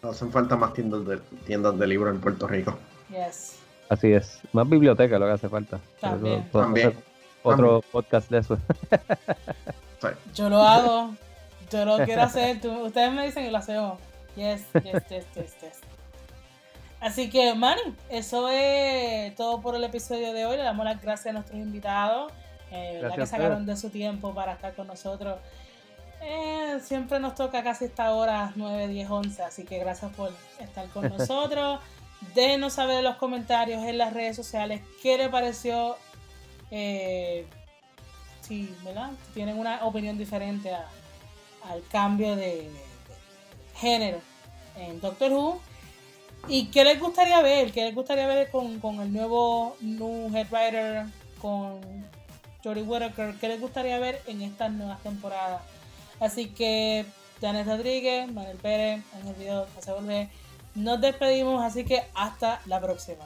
Speaker 1: Hacen falta más tiendas de, tiendas de libros en Puerto Rico.
Speaker 2: Yes.
Speaker 4: Así es. Más biblioteca lo que hace falta.
Speaker 2: También.
Speaker 4: eso
Speaker 1: También.
Speaker 4: Otro podcast de eso.
Speaker 1: Sí.
Speaker 2: Yo lo hago. Yo lo quiero hacer. Tú- ustedes me dicen y lo hacemos. Yes, yes, yes, yes, yes. Así que, Manny, eso es todo por el episodio de hoy. Le damos las gracias a nuestros invitados. Eh, ¿verdad
Speaker 4: Gracias
Speaker 2: que sacaron de su tiempo para estar con nosotros. Eh, siempre nos toca casi esta hora, 9, 10, 11. Así que gracias por estar con <laughs> nosotros. Déjenos saber en los comentarios, en las redes sociales, qué le pareció. Eh, si, ¿verdad? Tienen una opinión diferente a- al cambio de, de- de género en Doctor Who. ¿Y qué les gustaría ver? ¿Qué les gustaría ver con, con el nuevo new head writer, con Jodie Whittaker? ¿Qué les gustaría ver en estas nuevas temporadas? Así que, Janet Rodríguez, Manuel Pérez, Ángel Vidal, José Borges, nos despedimos, así que hasta la próxima.